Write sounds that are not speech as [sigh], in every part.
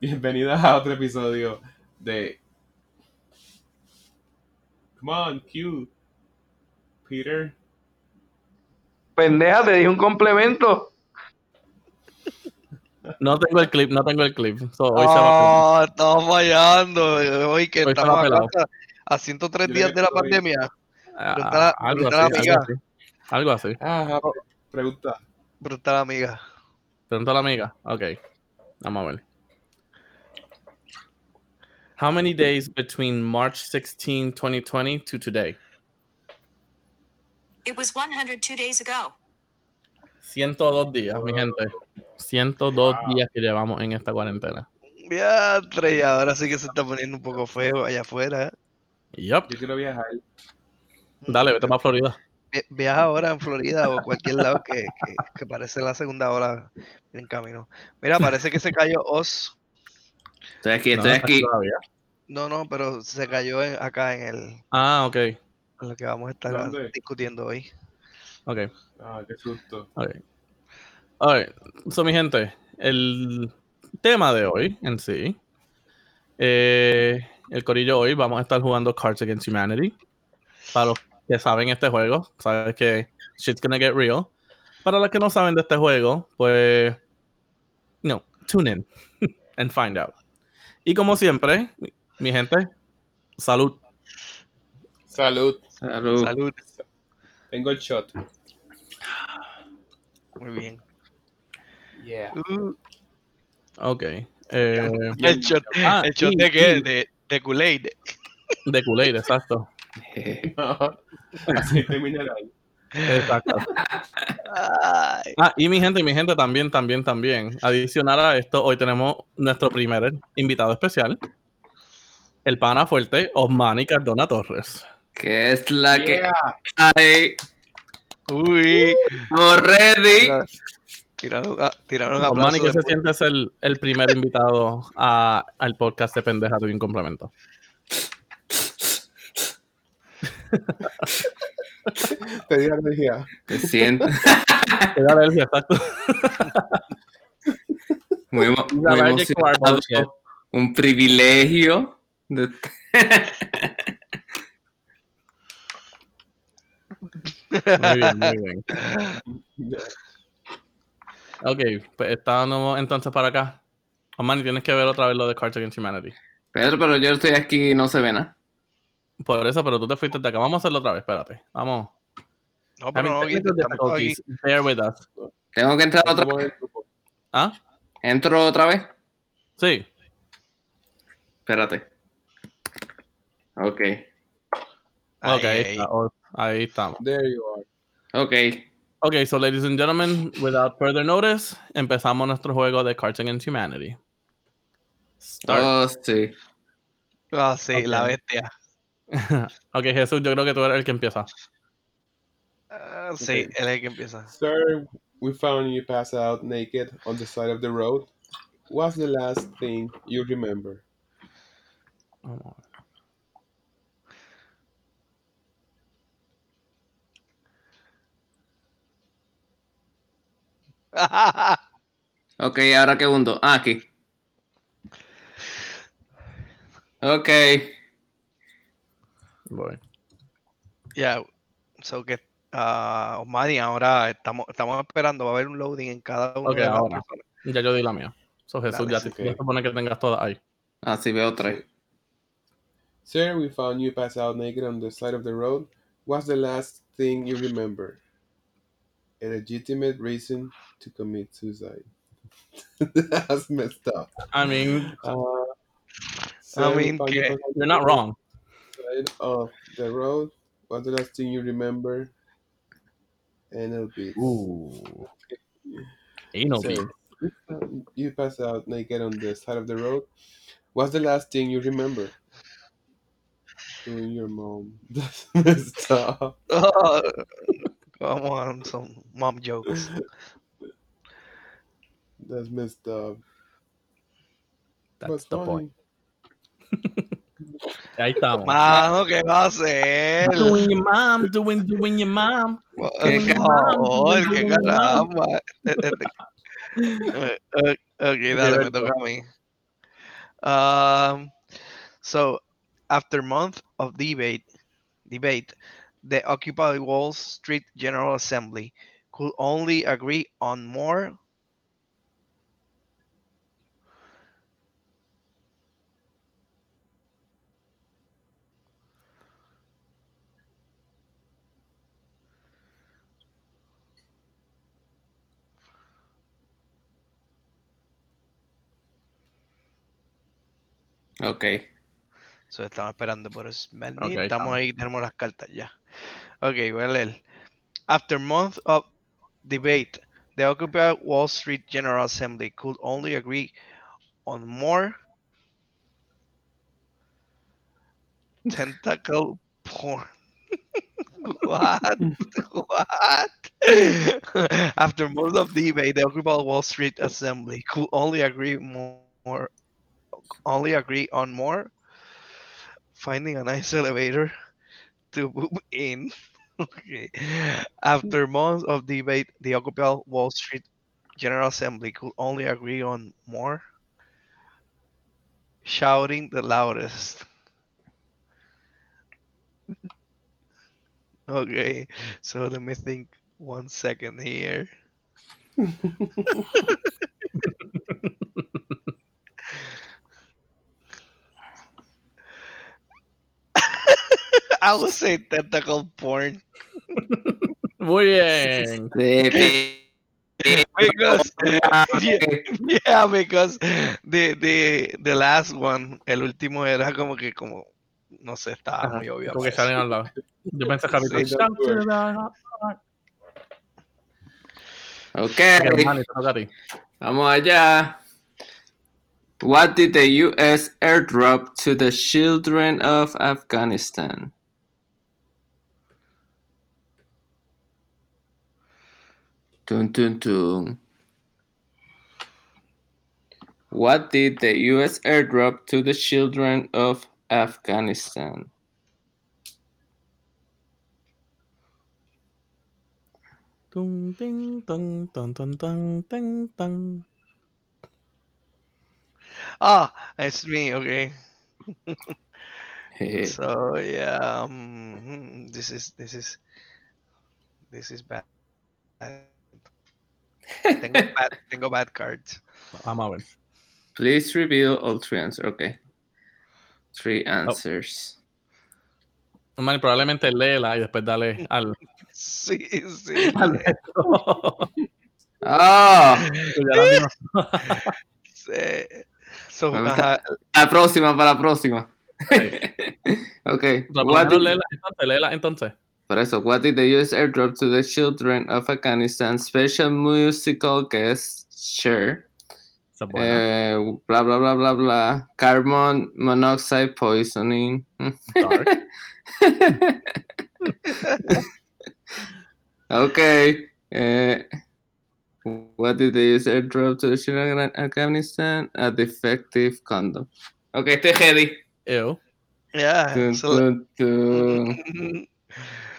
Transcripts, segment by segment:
Bienvenidas a otro episodio de. Come on, Q. Peter. Pendeja, te di un complemento. No tengo el clip, no tengo el clip. So, hoy se Oh, estamos fallando. Hoy que Hoy estamos acá a 103 Yo días de la hoy- pandemia. Ah, Pregunta- algo, así, la algo así. Algo así. Ajá, pregunta. Pregunta a la amiga. Pregunta a la amiga. Ok. Vamos a ver. How many days between March 16, 2020 to today? It was 102 days ago. 102 días, mi gente. 102 Wow. días que llevamos en esta cuarentena. Ya, y ahora sí que se está poniendo un poco feo allá afuera. Yup. Yo quiero viajar. Dale, vete para Florida. Vi- Viaja ahora en Florida o cualquier lado que, que, que parece la segunda hora en camino. Mira, parece que se cayó Oz. Estoy aquí, estoy aquí. todavía. No, no, pero se cayó en- acá en el Ah, ok. en lo que vamos a estar ¿Dónde? discutiendo hoy. Ok. Ah, qué susto. Ok. Alright. So, mi gente, el tema de hoy en sí. eh, el corillo hoy vamos a estar jugando Cards Against Humanity. Para los que saben este juego, sabes que shit's gonna get real. Para los que no saben de este juego, pues. No, tune in [laughs] and find out. Y como siempre, mi, gente, salud. Salud. Salud. Salud. Tengo el shot. Muy bien. Yeah. Uh, Ok. eh, el shot, Ah, el shot y- de qué? y- De, de Kool-Aid. de Kool-Aid, exacto. [laughs] Aceite mineral. Exacto. Ah, y mi gente, mi gente también, también, también. Adicional a esto, hoy tenemos nuestro primer invitado especial. El pana fuerte, Osmani Cardona Torres. Que es la que hay. uy. Estamos ready. Tiraron, tiraron un Osmani. ¿qué se siente ser el primer invitado a- al podcast de Pendeja de un complemento? Te di alergia. Me siento Te da alergia, exacto. muy, muy emocionado. Un privilegio. De- Muy bien, muy bien. Ok, pues estamos entonces para acá. Osmani, tienes que ver otra vez lo de Cards Against Humanity. Pedro, pero yo estoy aquí y no se ve nada. Por eso, pero tú te fuiste de acá. Vamos a hacerlo otra vez, espérate. Vamos. No, pero no, aquí. Bear with us. Tengo que entrar otra vez. ¿Ah? ¿Entro otra vez? Sí. Espérate. Ok. Ok, ahí, ay, está. Oh, ahí estamos. There you are. Ok. Ok, so ladies and gentlemen, without further notice, empezamos nuestro juego de Cards Against Humanity. Start. Oh, sí. Ah, sí, la Ok. bestia. [laughs] ok, Jesús, yo creo que tú eres el que empieza. Ah, sí, Ok. él es el que empieza. Sir, we found you pass out naked on the side of the road. What's the last thing you remember? Vamos Ok, ahora qué hundo. Ah, aquí. Ok. Voy. Ya, so que Osmani, ahora estamos, estamos esperando, va a haber un loading en cada uno Ok, de las ahora. personas. Ya yo di la mía. So Jesús, Dale, ya sí, te ok. se supone que tengas todas ahí. Ah, sí, veo tres. Sir, we found you pass out naked on the side of the road. What's the last thing you remember? A legitimate reason to commit suicide. [laughs] That's messed up. I mean, Uh, sir, we mean, found you que- pass out you're not wrong. on the side of the road. What's the last thing you remember? Anal beads. Ooh. Anal Sir, bead. we found you pass out naked on the side of the road. What's the last thing you remember? Doing your mom. [laughs] That's messed up. [laughs] Oh, [laughs] Vamos want some mom jokes. [laughs] That's messed up. That's But the funny. point. Ahí estamos. Mano, ¿qué va a hacer? Doing your mom, doing, doing your mom. Por Qué favor, cabrón, qué qué caramba. Eh, eh, eh, Ok, dale, me toca a mí. Um, so after month of debate, debate, the Occupy Wall Street General Assembly could only agree on more. Ok. So estamos esperando por Smelny. Ok, estamos estamos. ahí, tenemos las cartas ya. Ok, voy a leer. After month of debate, the Occupy Wall Street General Assembly could only agree on more [laughs] tentacle porn. [laughs] what? [laughs] what? After months of debate, the Occupy Wall Street Assembly could only agree more, more only agree on more finding a nice elevator to move [laughs] in. okay. After months of debate, the Occupy Wall Street General Assembly could only agree on more shouting the loudest. okay, so let me think one second here. [laughs] [laughs] I would say tentacle porn Muy bien. Sí, because yeah, yeah, because the the the last one, el último era como que como no sé, estaba Ajá, muy obvio. Como que para salen al lado. Yo pensé que Sí, Ok, vamos allá. What did the US airdrop to the children of Afghanistan? Dun, dun, dun. What did the US airdrop to the children of Afghanistan? Tung, ting, tung, tung, tung, tung, ting, tung. Ah, it's me. Okay. Jeje. So yeah, um, this is this is this is bad. Tengo bad, tengo bad cards. Vamos a ver. Please reveal all three answers. Okay. Three answers. Manny, probablemente léela y después dale al. Sí, sí. al resto. Oh, [laughs] Que ya la vimos. sí. So, la próxima, para la próxima. Sí. okay. [laughs] Por lo What did, léela entonces, léela entonces. Por eso, what did the US airdrop to the children of Afghanistan? Special musical guest Cher. Esa es buena. Eh, blah, blah, blah, blah, blah. Carbon monoxide poisoning. Dark. [laughs] okay. Eh, what did they use airdrop to the children of Afghanistan? A defective condom. Okay, estoy ready. Ew. yeah. Dun, dun, dun.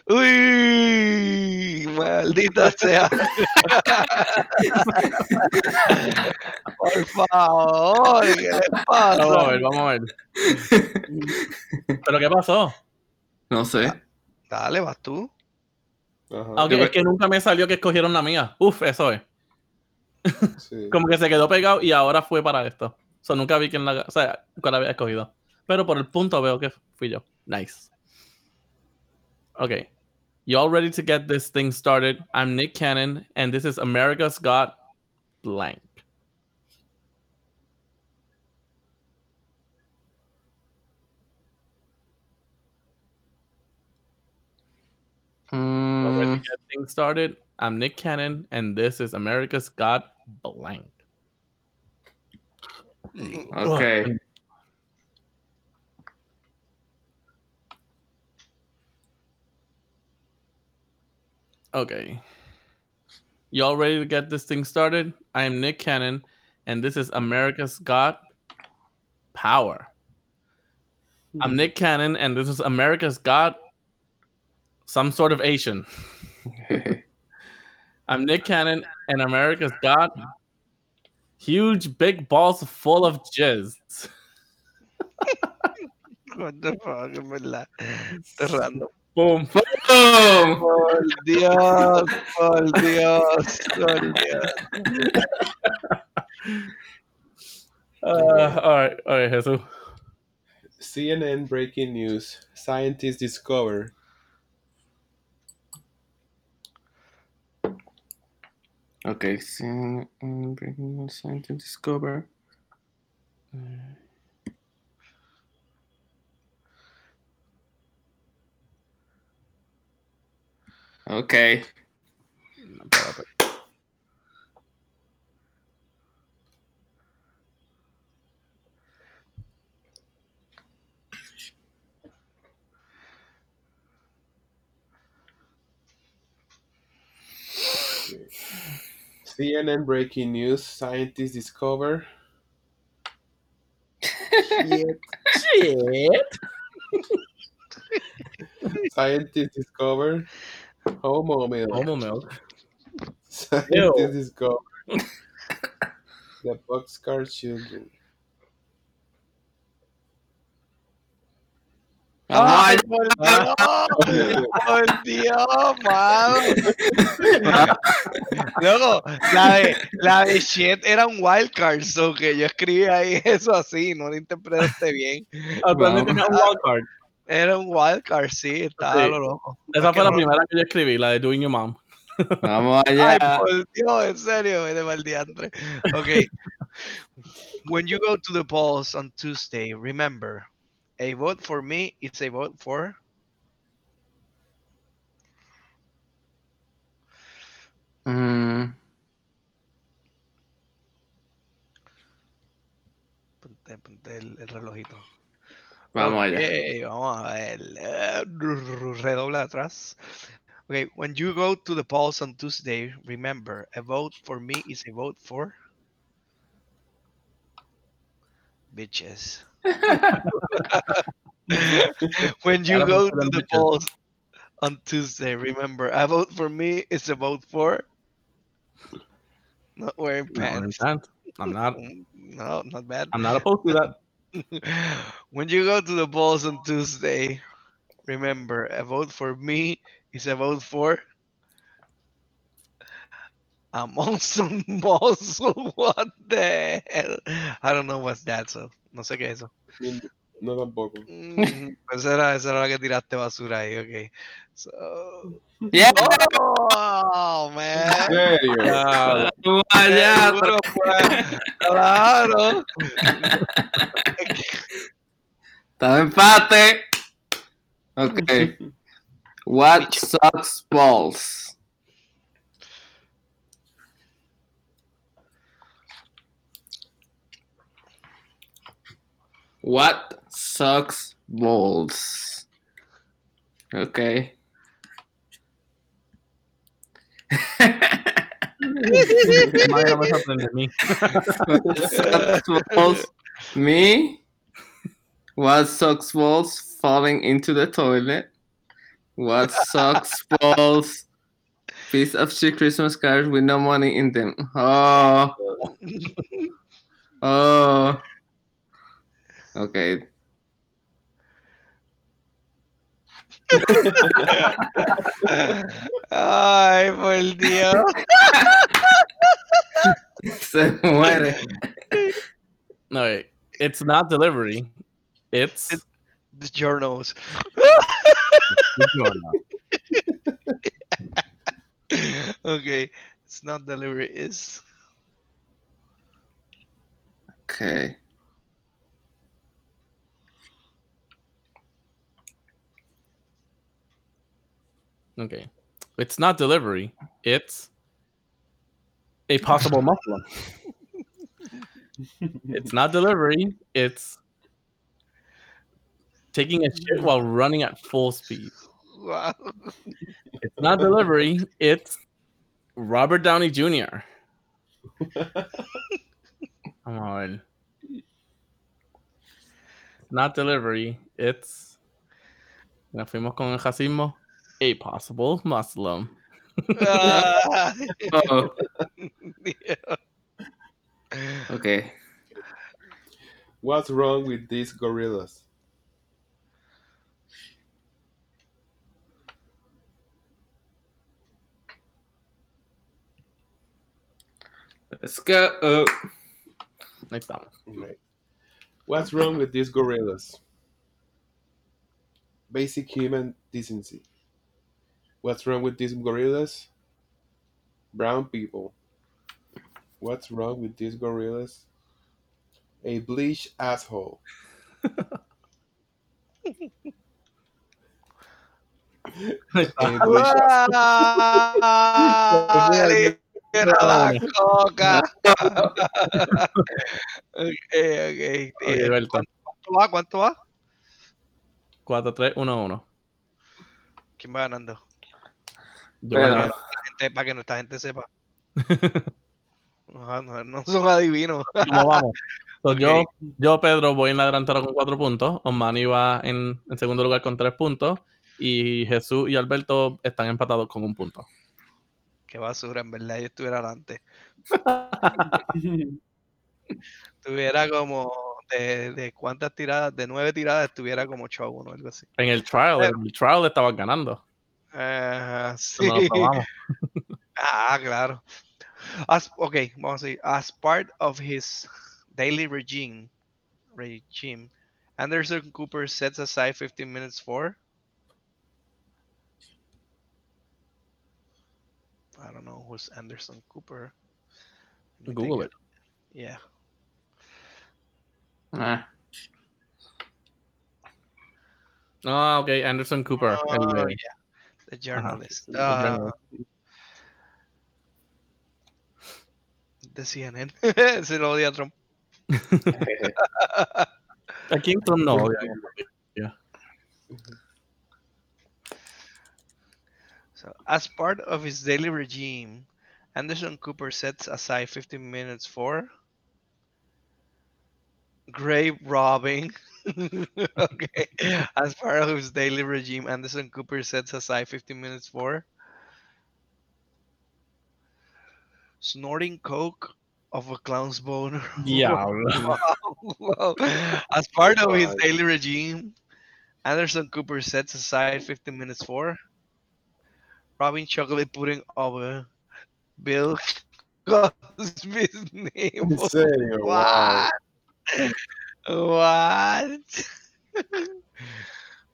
Uy, maldita sea. Por favor, ¿qué le Vamos a ver, vamos a ver. ¿Pero qué pasó? No sé. Dale, vas tú. Ajá. Ah, ok, es que nunca me salió que escogieron la mía. Uf, eso es. Sí. [laughs] Como que se quedó pegado y ahora fue para esto. O sea, nunca vi quién la, o sea, cuál había escogido. Pero por el punto veo que fui yo. Nice. Okay. You all ready to get this thing started? I'm Nick Cannon, and this is America's Got Blank. All ready Mm, to get things started? I'm Nick Cannon, and this is America's Got Blank. okay. Okay. You all ready to get this thing started? I am Nick Cannon, and this is America's Got Power. I'm Nick Cannon, and this is America's Got some sort of Asian. [laughs] I'm Nick Cannon, and America's Got huge big balls full of jizz. [laughs] What the fuck, en verdad. Esto random. Boom. ¡Boom! Por Dios, por Dios, por Dios. [laughs] Uh, all right, all right, Jesus. CNN breaking news. Scientists discover. Okay, so um, breaking news science to discover. Okay. CNN breaking news. Scientists discover. Shit. Shit. [laughs] Scientists discover. Homo milk. Homo milk. Scientists discover. the boxcar children. Ay, por Dios, por Dios, mano. [laughs] Luego, la de, la de shit era un wildcard, so que yo escribí ahí [laughs] eso así, no lo interpretaste bien. Actualmente Vamos. tenía un wildcard. Era un wildcard, sí, estaba Sí. lo loco. Esa fue la no- primera que yo escribí, la de Doing Your Mom. [laughs] Vamos Ay, allá. por Dios, en serio, de mal diantre. Okay. [laughs] when you go to the polls on Tuesday, remember, a vote for me is a vote for. Mm, Ponte, ponte el, el relojito. Vamos allá. Ok, vamos a ver. eh, Redobla atrás. Okay, when you go to the polls on Tuesday, remember, a vote for me is a vote for. Bitches. [laughs] when you go to the polls on Tuesday, remember, a vote for me is a vote for. Not wearing No, pants. pants. I'm not. [laughs] No, not bad. I'm not opposed to that. [laughs] when you go to the polls on Tuesday, remember a vote for me is a vote for a monster muscle. [laughs] [laughs] What the hell? I don't know what's that, so no sé qué es eso. No tampoco. Mm, pues esa era, esa era la que tiraste basura ahí, ok. So, Yeah. oh man. ¿En serio? Allá. Seguro [laughs] Claro. Está empate. Okay. [laughs] What sucks balls? What sucks balls? Okay. Madre, no me sorprende a mí. What sucks balls? Me? What sucks balls? Falling into the toilet. What sucks balls? Piece of shit Christmas cards with no money in them. Oh. [laughs] Oh. Okay. Ay, por Dios. Se muere. No, wait. It's not delivery. It's. It- The journals. okay. It's not delivery. It's Okay. Okay. It's not delivery. It's a possible Muslim. [laughs] it's not delivery. It's taking a shit while running at full speed. wow. It's not delivery. It's Robert Downey Jr. [laughs] Come on. Not delivery. It's. Nos fuimos con el racismo. A possible Muslim. Ah, [laughs] Oh, Dios. [laughs] okay. What's wrong with these gorillas? Let's go. Oh, Ahí estamos. Right. What's wrong with these gorillas? Basic human decency. What's wrong with these gorillas? Brown people. What's wrong with these gorillas? A bleached asshole. Ahí [laughs] está. A bleached ¡Ah! ¡Libera la coca! ok, ok. Ok, Berto. ¿Cuánto va? ¿Cuánto va? 4, 3, 1, 1. ¿Quién va ganando? Gente, para que nuestra gente sepa. [laughs] No, no, no son adivinos. [laughs] ¿Cómo vamos? [laughs] So, yo, yo, Pedro, voy en la delantera con 4 puntos. Osmani va en, en segundo lugar con 3 puntos. Y Jesús y Alberto están empatados con un punto. Qué basura, en verdad, yo estuviera adelante. Estuviera como de, de cuántas tiradas, de nueve tiradas, estuviera como 8 a 1 algo así. En el trial, en el trial estabas ganando. Ah, [laughs] Eso no lo sí. Ah, claro. As, ok, vamos a decir, as part of his daily regime, regime, Anderson Cooper sets aside 15 minutes for. I don't know who's Anderson Cooper. Google think it. Yeah. ah, Oh, ok, Anderson Cooper. el Oh, de- yeah. The journalist. el ah, journalist. de CNN. ¿eh? [laughs] Se lo odia a Trump. [laughs] ¿A quién Trump no odia? So, as part of his daily regime, Anderson Cooper sets aside 15 minutes for grave robbing. [laughs] okay. As part of his daily regime, Anderson Cooper sets aside 15 minutes for snorting coke of a clown's boner. Diablo. [laughs] Wow. As [laughs] oh part of his daily regime, Anderson Cooper sets aside 15 minutes for robbing chocolate pudding over Bill Cosby's name. En wow. What?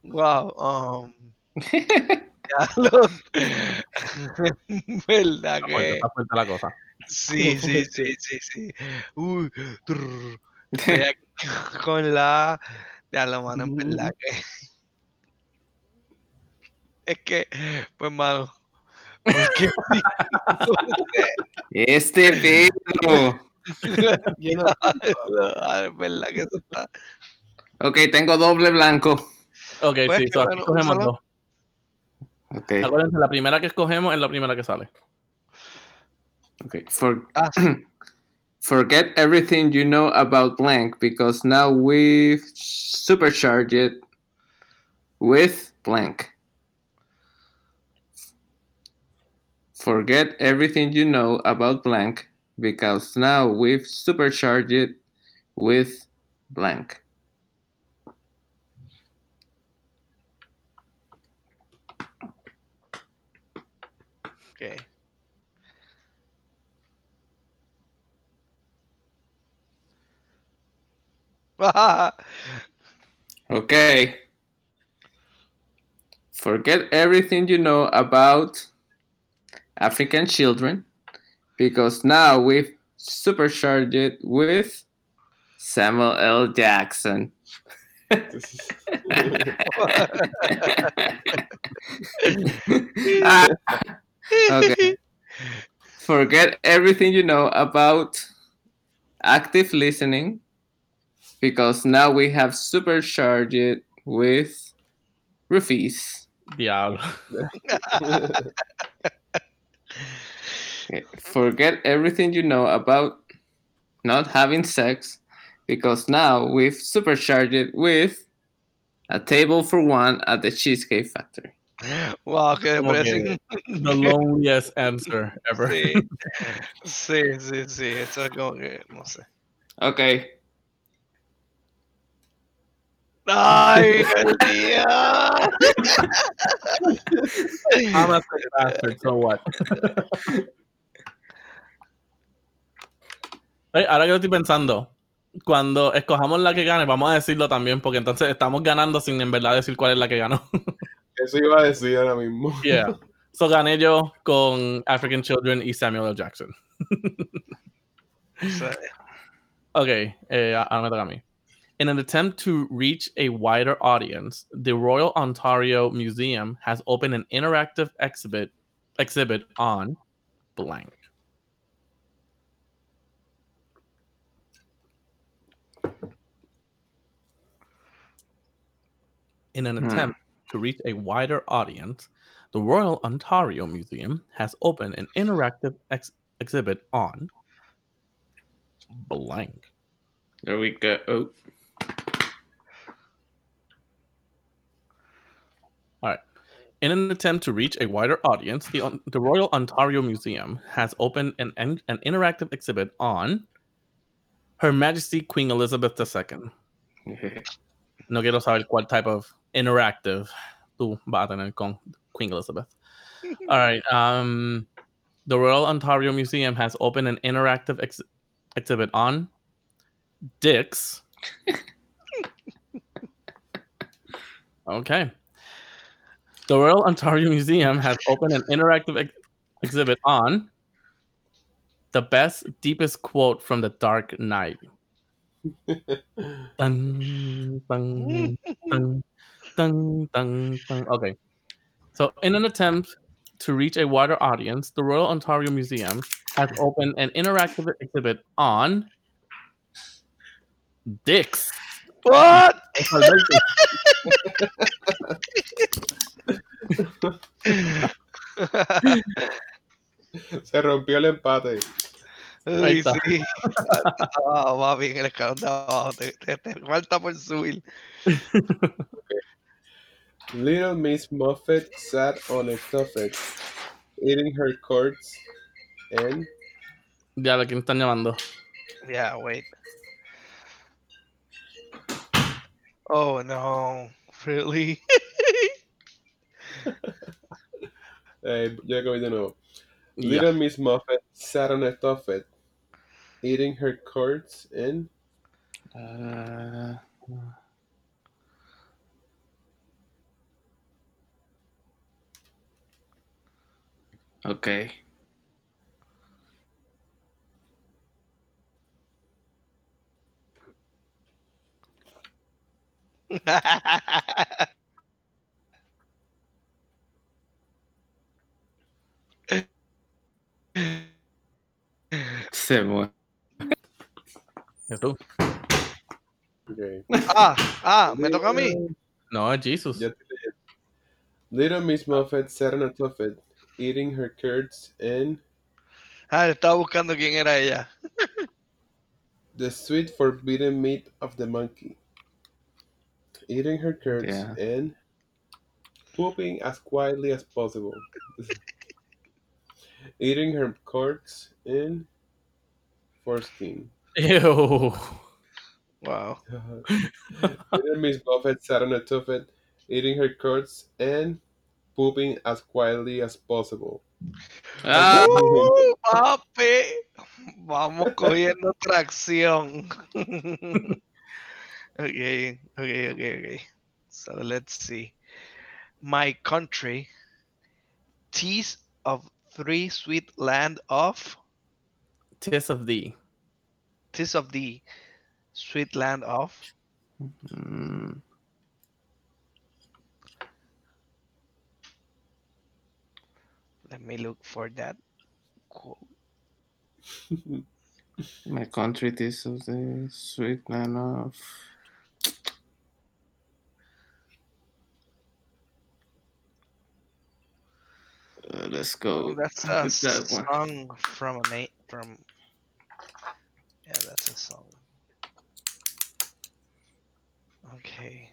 Wow. Um. [laughs] ya lo- [laughs] ¿Verdad Está fuerte, que? está fuerte la cosa. Sí, sí, sí, sí, sí. Uy, trrr. [laughs] Con la de la mano, en verdad que. Es que, pues, mano. Porque este Pedro. Yo no- es verdad que eso está. Ok, tengo doble blanco. Ok, Pues, sí, aquí bueno, escogemos úsalo. dos. Acuérdense, la primera que escogemos es la primera que sale. ok. For, Ah, sí. [clears throat] forget everything you know about blank because now we've supercharged it with blank. Forget everything you know about blank because now we've supercharged it with blank. Ok. [laughs] Okay. Forget everything you know about African children because now we've supercharged it with Samuel L. Jackson. [laughs] Ah, [laughs] okay. Forget everything you know about active listening because now we have supercharged it with roofies. Diablo. [laughs] Okay. Forget everything you know about not having sex because now we've supercharged it with a table for one at the Cheesecake Factory. Wow, qué Como que- depresión. The loneliest answer ever. Sí. sí, sí, sí. Eso es como que, no sé. Okay. Ay, día. I'm a sick bastard, so what? [laughs] Oye, ahora que lo estoy pensando, cuando escojamos la que gane, vamos a decirlo también, porque entonces estamos ganando sin en verdad decir cuál es la que ganó. [laughs] Eso iba a decir ahora mismo. Yeah. So gané yo con African Children y Samuel L. Jackson. Ok, eh, ahora me toca a mí. In an attempt to reach a wider audience, the Royal Ontario Museum has opened an interactive exhibit exhibit on blank. In an Hmm. attempt to reach a wider audience, the Royal Ontario Museum has opened an interactive ex- exhibit on blank. There we go. Oh, All right. In an attempt to reach a wider audience, the, the Royal Ontario Museum has opened an, an, an interactive exhibit on Her Majesty Queen Elizabeth II. [laughs] No quiero saber cuál type of interactive tú vas con Queen Elizabeth. [laughs] All right. Um, the Royal Ontario Museum has opened an interactive ex- exhibit on dicks. [laughs] okay. The Royal Ontario Museum has opened an interactive ex- exhibit on the best, deepest quote from The Dark Knight. [laughs] Dun, dun, dun, dun, dun, dun. Okay. So, in an attempt to reach a wider audience, the Royal Ontario Museum has opened an interactive exhibit on dicks. What? [laughs] Se rompió el empate. Ay, está. sí. Ah, va bien el escalón de abajo. Te, te- te falta por subir. [laughs] Little Miss Muffet sat on a tuffet, eating her cords and Ya, ¿de quién están llamando? Yeah, wait. Oh no. Really? [laughs] eh, ya acabé de nuevo. Ya. Little Miss Muffet sat on a tuffet, eating her cords and Uh, okay. Se mueve. ¿Y tú? okay. ah, ah, me toca a mí. No, es Jesus. Little Miss Muffet sat on a tuffet, eating her curds and Ah, estaba buscando quién era ella. [laughs] the sweet forbidden meat of the monkey. Eating her curds Yeah. and pooping as quietly as possible. [laughs] Eating her cords and foreskin. Ew. Wow. [laughs] Little Miss Buffett sat on a tuffet, eating her curds and pooping as quietly as possible. Ah, Uh, papi. Vamos [laughs] cogiendo tracción. [laughs] okay, okay, okay, okay. So let's see. My country, teas of three sweet land of, Tis of thee. tis of thee, sweet land of, mm, let me look for that quote. [laughs] my country is of the sweet land of. Uh, let's Oh, go. that's a that one. song from a mate from. Yeah, that's a song. Okay.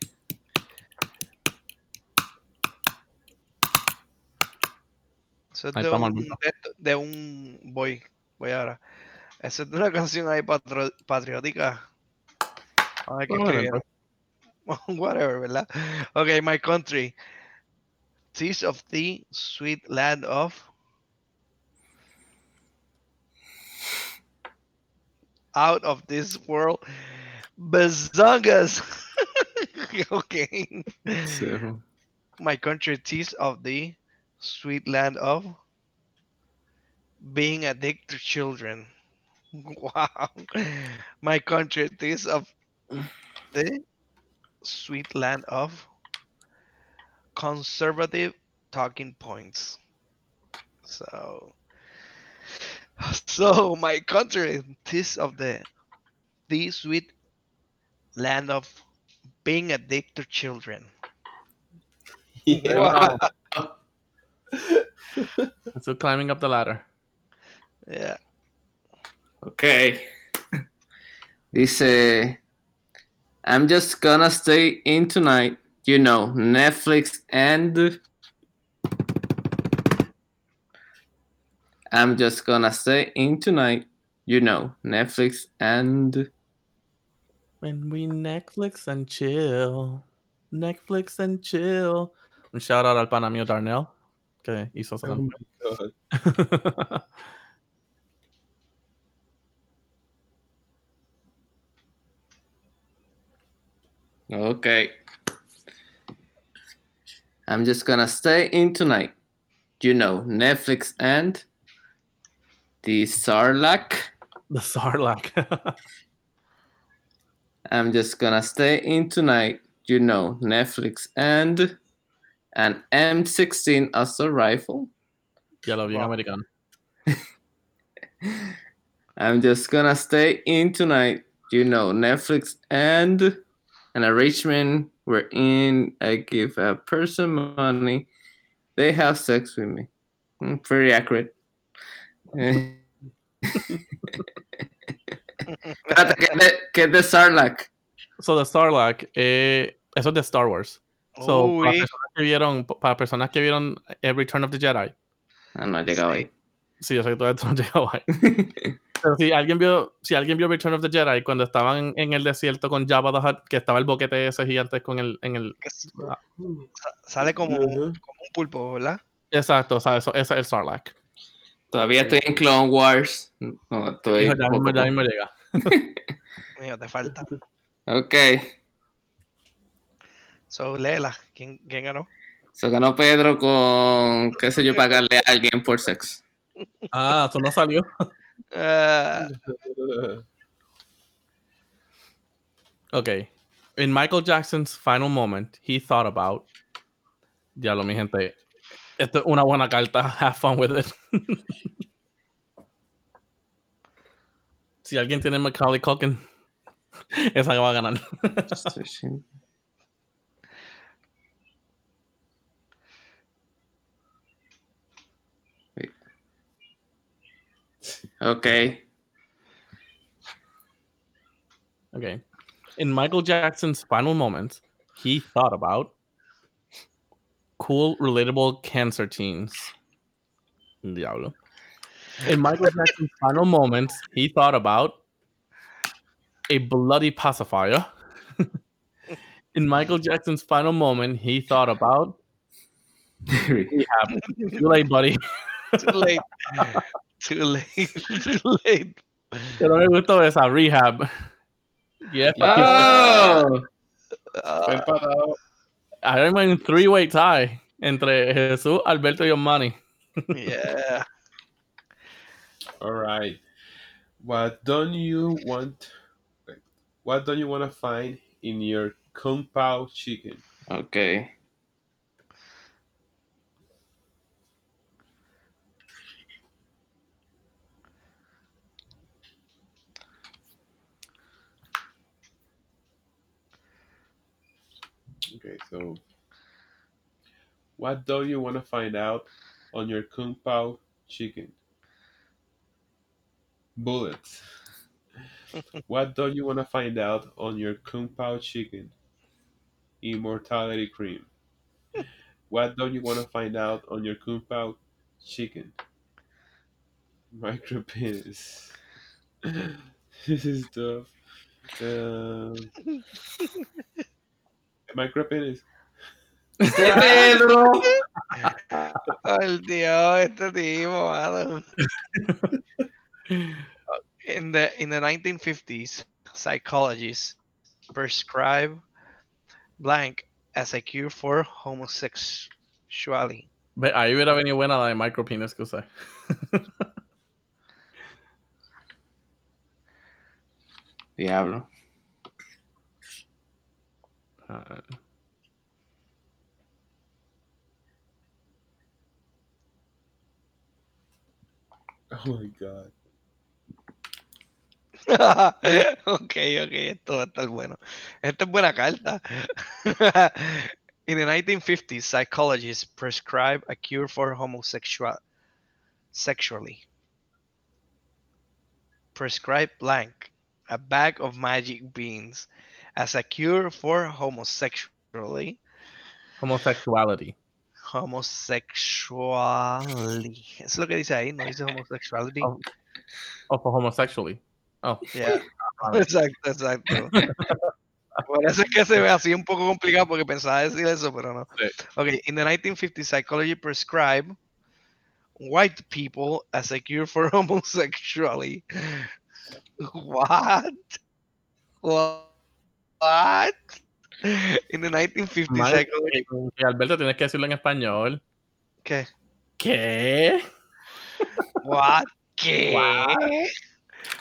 Eso es de un, de, un voy, voy ahora. Eso es de una [laughs] canción ahí patro- patriótica. A ver qué Bueno, escribieron. [laughs] Whatever, ¿verdad? Okay, my country. Tis of thee, sweet land of. Out of this world. Bazongas. [laughs] okay. So, My country, tis of thee, sweet land of. Being addicted to children. [laughs] Wow. My country, tis of the sweet land of conservative talking points. So, [laughs] so my country, tis of the the sweet land of being addicted to children. [laughs] Yeah. Wow. [laughs] So climbing up the ladder. Yeah. okay. Dice, I'm just gonna stay in tonight. You know, Netflix and. I'm just gonna stay in tonight. You know, Netflix and. When we Netflix and chill. Netflix and chill. Un shout out al pana mío Darnell. Que hizo esa Oh my god. [laughs] Okay. I'm just gonna stay in tonight. You know, Netflix and. The Sarlacc. the Sarlacc. [laughs] I'm just gonna stay in tonight. You know, Netflix and an M16 assault rifle. ya lo vi en Wow. americano. [laughs] I'm just gonna stay in tonight. You know, Netflix and an arrangement wherein I give a person money. They have sex with me. Pretty accurate. [laughs] [laughs] Espérate, ¿qué es qué es de Sarlacc? So the Sarlacc, eh, eso es de Star Wars. So, Uy. para personas que vieron, para personas que vieron eh, Return of the Jedi, Ah, no ha llegado ahí. sí, yo sé que esto no [laughs] llegaba ahí. [laughs] Pero si alguien vio, si alguien vio Return of the Jedi cuando estaban en el desierto con Jabba the Hutt, que estaba el boquete ese gigante con el, en el, sa- Sale como, como un pulpo, ¿verdad? exacto, o sea, eso, ese es el Sarlacc. Todavía estoy en Clone Wars. No, estoy. Hijo, ya mismo, ya mismo llega. Mío, te falta. [laughs] Ok. So, léela. ¿Quién, quién ganó? Se ganó Pedro con, qué sé yo, pagarle a alguien por sexo. Ah, eso no salió. Ah, Okay. In Michael Jackson's final moment, he thought about. Diablo, mi gente. Esto es una buena carta. Have fun with it. [laughs] si alguien tiene Macaulay Culkin, [laughs] esa que va a ganar. Ok. okay. In Michael Jackson's final moments, he thought about cool, relatable cancer teens. Diablo. In Michael Jackson's [laughs] final moments, he thought about a bloody pacifier. [laughs] In Michael Jackson's final moment, he thought about. Too late, buddy. [laughs] too late. Too late. too late. [laughs] Pero me gustó esa rehab. Yeah. Oh, Fue Ah, empatado. I'm in three-way tie entre Jesús, Alberto y Osmani. [laughs] yeah. All right. What don't you want? What don't you want to find in your kung pao chicken? ok. Okay, so what don't you want to find out on your kung pao chicken? Bullets. [laughs] what don't you want to find out on your kung pao chicken? Immortality cream. What don't you want to find out on your kung pao chicken? Micro penis. [laughs] this is tough. Um, [laughs] Micropenis. Pedro. Ay, Dios, este tipo, mano. In the in the 1950s, psychologists prescribe blank as a cure for homosexuality. Ve, Ahí hubiera venido buena la de micropenis que usé. Diablo. Ah, Oh my god. [laughs] ok, ok, esto va a estar bueno. Esta es buena carta. [laughs] In the 1950s, psychologists prescribe a cure for homosexual sexually. Prescribe blank, a bag of magic beans, as a cure for homosexuality. homosexuality. Homosexuality. Es lo que dice ahí, no dice homosexuality. Oh. Oh, for homosexually. Oh, Yeah. [laughs] Exacto, exacto. [laughs] Por eso es que se ve así un poco complicado porque pensaba decir eso, pero no. Sí. Okay, in the 1950s, psychology prescribed white people as a cure for [laughs] homosexuality. What? What? In the 1950s, Madre- eh, Alberto, tienes que decirlo en español. ¿Qué? ¿Qué? [laughs] What? ¿Qué?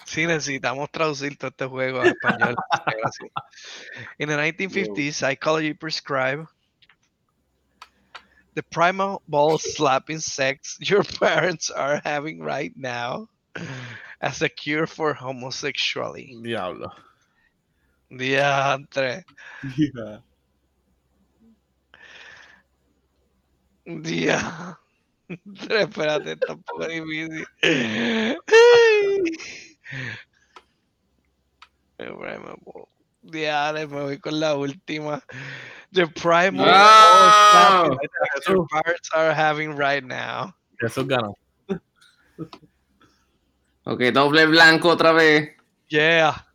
Sí, necesitamos traducir todo este juego a español. [laughs] In the 1950s, psychology prescribed the primal ball slapping sex your [laughs] parents are having right now as a cure for homosexuality. Diablo. Diantre. Yeah. Diantre. Espérate, está un poco difícil. Diantre, me voy con la última. The primal Wow. sex your parents are having right now. Jesús ganó. Ok, doble blanco otra vez. Yeah.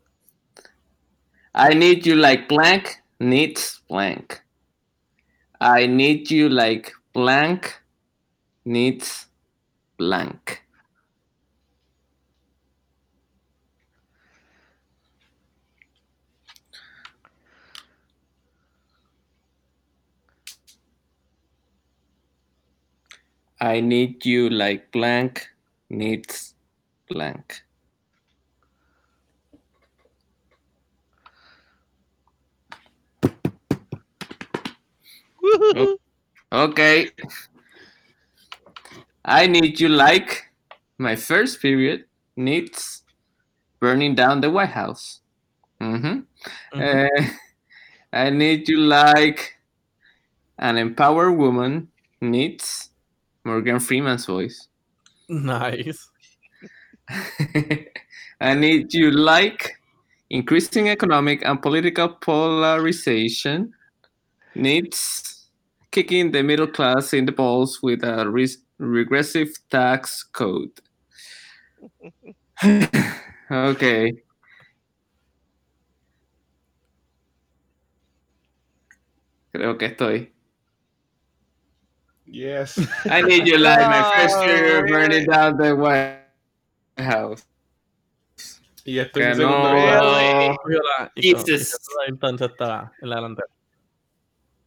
I need you like blank needs blank. I need you like blank needs blank. I need you like blank needs blank. Woohoo. Okay. I need you like my first period needs burning down the White House. hmm Mhm. I need you like an empowered woman needs Morgan Freeman's voice. Nice. [laughs] I need you like increasing economic and political polarization needs kicking the middle class in the balls with a re- regressive tax code. [laughs] okay. Creo que estoy. Yes. I need you like my oh, first Oh, year really? burning down the White House. Y estoy Que en segundo no. lugar. Really? Cogió la- y con- y Jesus. Jesús entonces está en la delantera.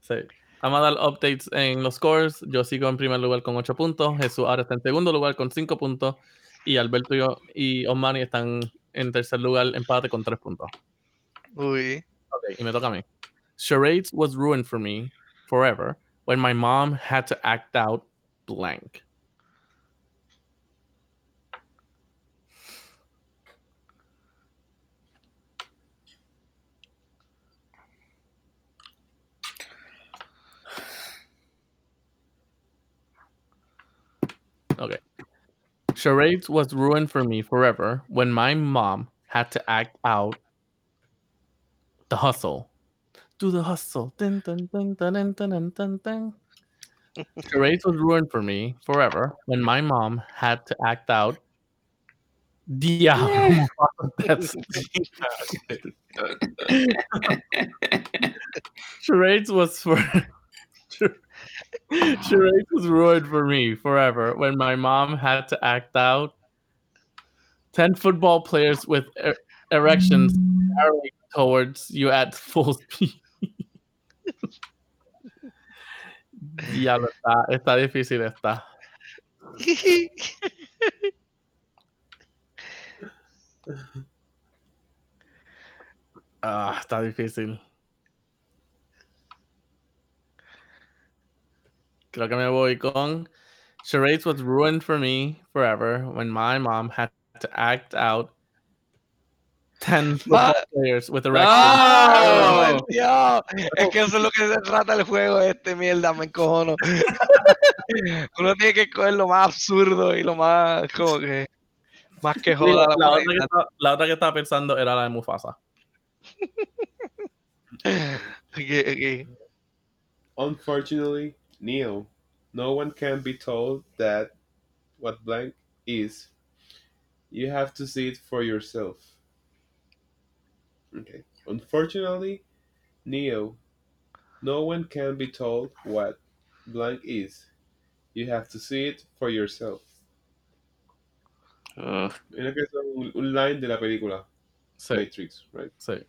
Sí. Vamos a dar updates en los scores. Yo sigo en primer lugar con 8 puntos. Jesús ahora está en segundo lugar con 5 puntos. Y Alberto y, yo- y Osmani están en tercer lugar, empate con 3 puntos. Uy. Ok, y me toca a mí. Charades was ruined for me forever when my mom had to act out blank. Okay. Charades was ruined for me forever when my mom had to act out the hustle. Do the hustle. Dun, dun, dun, dun, dun, dun, dun, dun. [laughs] Charades was ruined for me forever when my mom had to act out Diablo. That's [laughs] Charades was for. [laughs] charades was ruined for me forever when my mom had to act out 10 football players with er- erections barreling towards you at full speed. [laughs] Está, está difícil está. [laughs] Ah, está difícil. Creo que me voy con Charades was ruined for me forever when my mom had to act out 10 [laughs] football Ma- players with erections. ¡Ah! ¡No! Dios! Es que eso es lo que se trata el juego este, mierda, me encojono. [laughs] Uno tiene que coger lo más absurdo y lo más, como que, más que joda la, la otra que estaba, la otra que estaba pensando era la de Mufasa. [laughs] Ok, ok. Unfortunately, Neo, no one can be told that what blank is. You have to see it for yourself. Okay. Unfortunately, Neo, no one can be told what blank is. You have to see it for yourself. Ah. Ugh. Mira que es un, un line de la película Sí, Matrix, right? sí.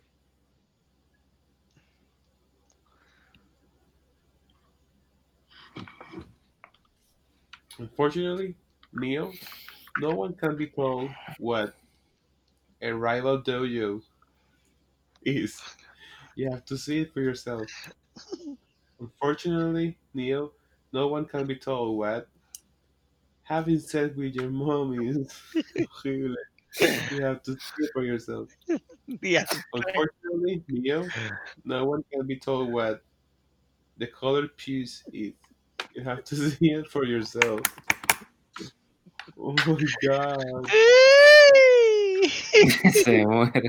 Unfortunately, Neo, no one can be told what a rival dojo is. You have to see it for yourself. Unfortunately, Neo, no one can be told what having sex with your mom is. horrible. you have to see it for yourself. Día. Unfortunately, Neo, no one can be told what the color puce is. You have to [laughs] see it for yourself. Oh my god. Se muere.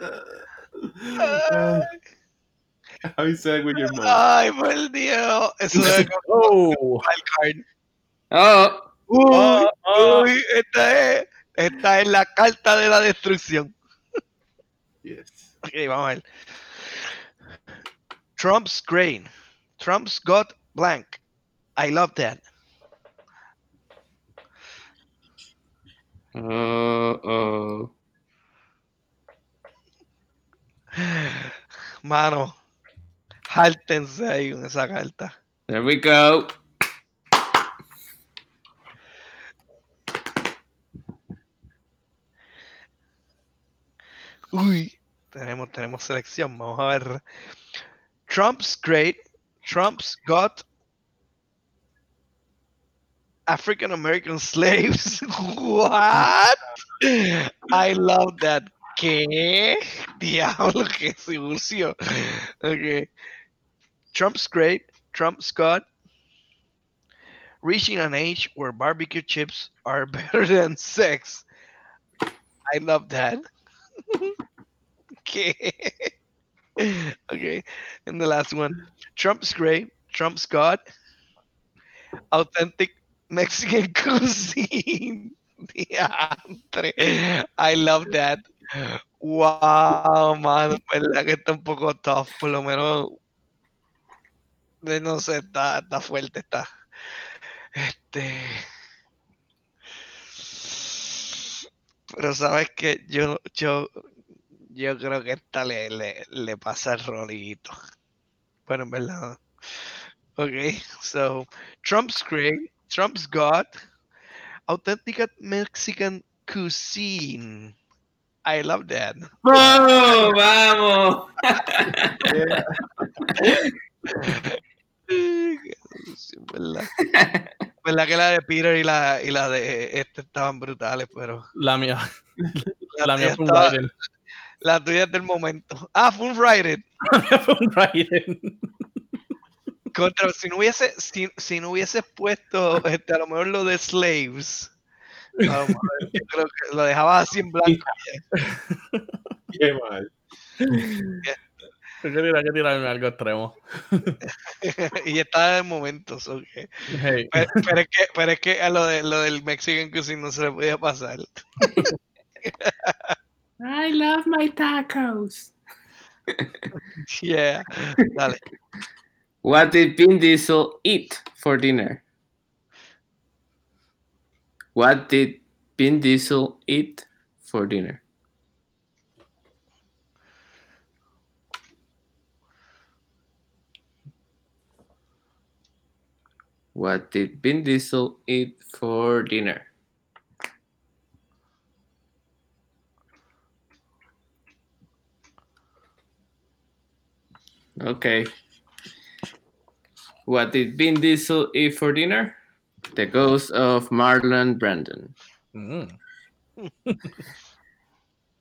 Uh, having sex with your mom. Ay, por Dios. Eso es [laughs] Oh, wild card. Oh, Uy, Ah, ah. uy, esta es, esta es la carta de la destrucción. Yes. Ok, vamos a ver. Trump's grain. Trump's got blank. I love that. oh, oh. Mano, jáltense ahí con esa carta. There we go. Uy, tenemos, tenemos selección. Vamos a ver. Trump's great. Trump's got African American slaves. [laughs] What? I love that. ¿Qué? Diablo, [laughs] sucio. Okay. Trump's great. Trump's got reaching an age where barbecue chips are [laughs] better than sex. I love that. okay. [laughs] okay. And the last one. Trump's great. Trump's got authentic Mexican [laughs] cuisine. [laughs] Diantre. I love that. Wow, man. Verdad que está un poco tough. Por lo menos. eh, No sé, está, está fuerte, está. Este. Pero sabes que yo, yo, yo creo que esta le, le, le pasa el rolito. Bueno, en verdad. Ok, so Trump's great. Trump's got authentic Mexican cuisine. I love that. ¡Oh, vamos! ¿verdad? [laughs] ¿Verdad que la de Peter y la, y la de este estaban brutales, pero La mía. la, La mía fue un. La tuya es del momento. [laughs] Ah, mía fue un Raiden. Contra, si no hubiese, si, si no hubiese puesto este, a lo mejor lo de slaves, a lo mejor [laughs] yo creo que lo dejaba así en blanco. [laughs] Qué mal. Tengo que tirar- que tirarme algo extremo. y está en momentos, ok. Hey, Pero, pero es que, pero es que a lo, de, lo del Mexican cuisine no se le podía pasar. I love my tacos. [laughs] Yeah. Dale. What did Vin Diesel eat for dinner? What did Vin Diesel eat for dinner? What did Vin Diesel eat for dinner? Okay. What did Vin Diesel eat for dinner? The ghost of Marlon Brandon. mm. [laughs]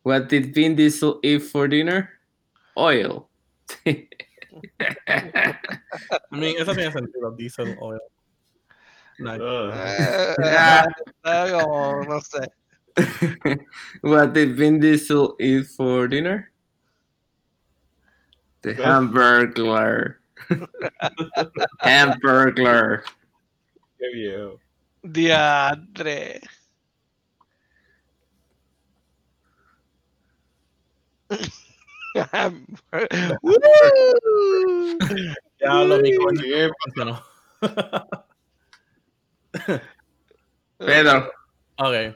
What did Vin Diesel eat for dinner? Oil. [laughs] I mean, eso tiene sentido. Diesel oil. Nice. Eh, no sé. what did Vin Diesel eat for dinner? The [laughs] Go. Hamburglar. [laughs] Hamburglar. [laughs] qué viejo. Diadre. Woo! Ya lo vi con Qué funcionó. Pedro. Okay.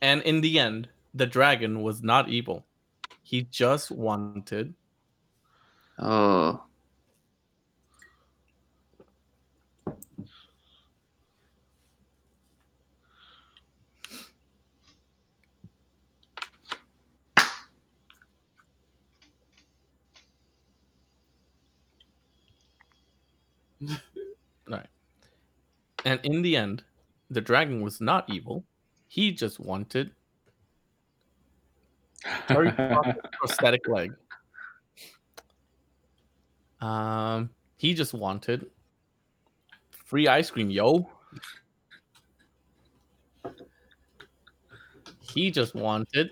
And in the end, the dragon was not evil. He just wanted. Oh. And in the end, the dragon was not evil. He just wanted [laughs] prosthetic leg. Um, he just wanted free ice cream, yo. He just wanted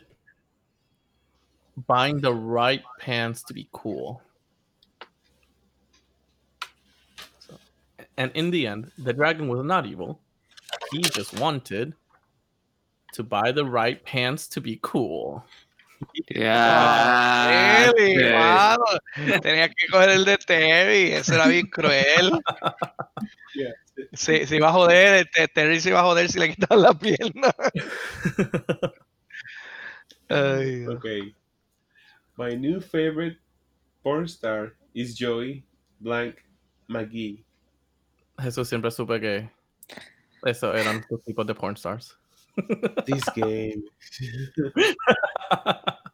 buying the right pants to be cool. So, and in the end, the dragon was not evil. He just wanted to buy the right pants to be cool. Yeah. Terry, okay. mano. Tenía que coger el de Terry. Eso era bien cruel. Yeah. Se, se iba a joder. este, Terry se iba a joder si le quitaban la pierna. [laughs] Ay. Okay. My new favorite porn star is Joey Blank McGee. Eso siempre supe que eso eran sus tipos de porn stars. This game. [laughs] [laughs]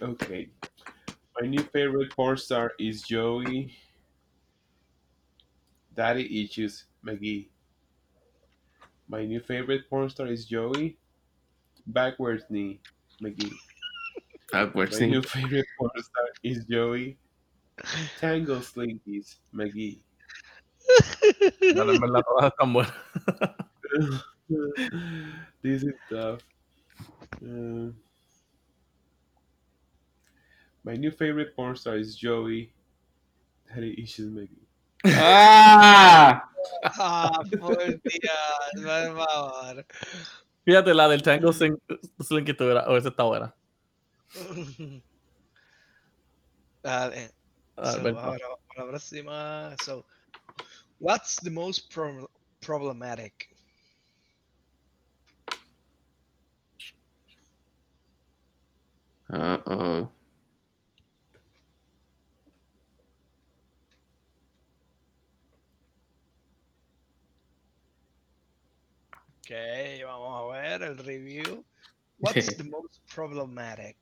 Okay. My new favorite porn star is Joey Daddy Issues McGee. My new favorite porn star is Joey Backwards Knee McGee. Backwards My knee. new [laughs] favorite porn star is Joey Tango Slinkies McGee. Pero en verdad todas están buenas. [laughs] this is tough. Uh, my new favorite porn star is Joey Daddy Issues McGee. Ah! Ah, por Dios, por favor. Fíjate, la del Tango Sling- Slinky tuviera, o esa está buena. Dale. [laughs] Ah, So, ven, ahora, para la próxima. So, what's the most prob- problematic? Uh oh. Ok, vamos a ver el review. What's [laughs] the most problematic?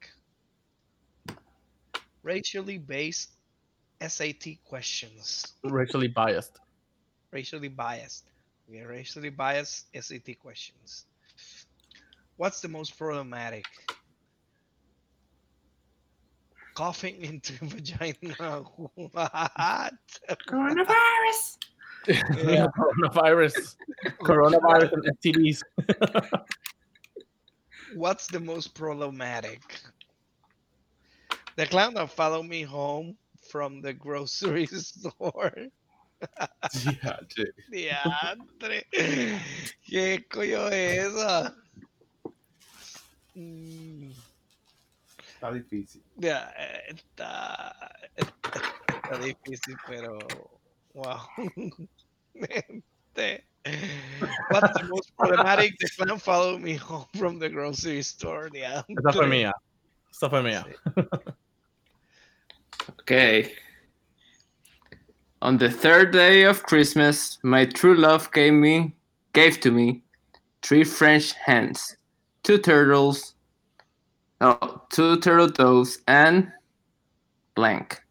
Racially based SAT questions. racially biased. Racially biased. Okay, racially biased SAT questions. What's the most problematic? coughing [laughs] into vagina. What? Coronavirus. Yeah. [laughs] Coronavirus. Coronavirus and STDs. [laughs] What's the most problematic? The clown that followed me home from the grocery [laughs] store. Yeah, che. Diantre. ¿Qué coño es esa? Está difícil. ya, está, está difícil, pero wow. Este, What's the most problematic? The clown followed me home from the grocery store. Esa fue mía. Esa fue mía. [laughs] Okay. On the third day of Christmas, my true love gave me gave to me three French hens, two turtles, oh, two turtle doves, and blank.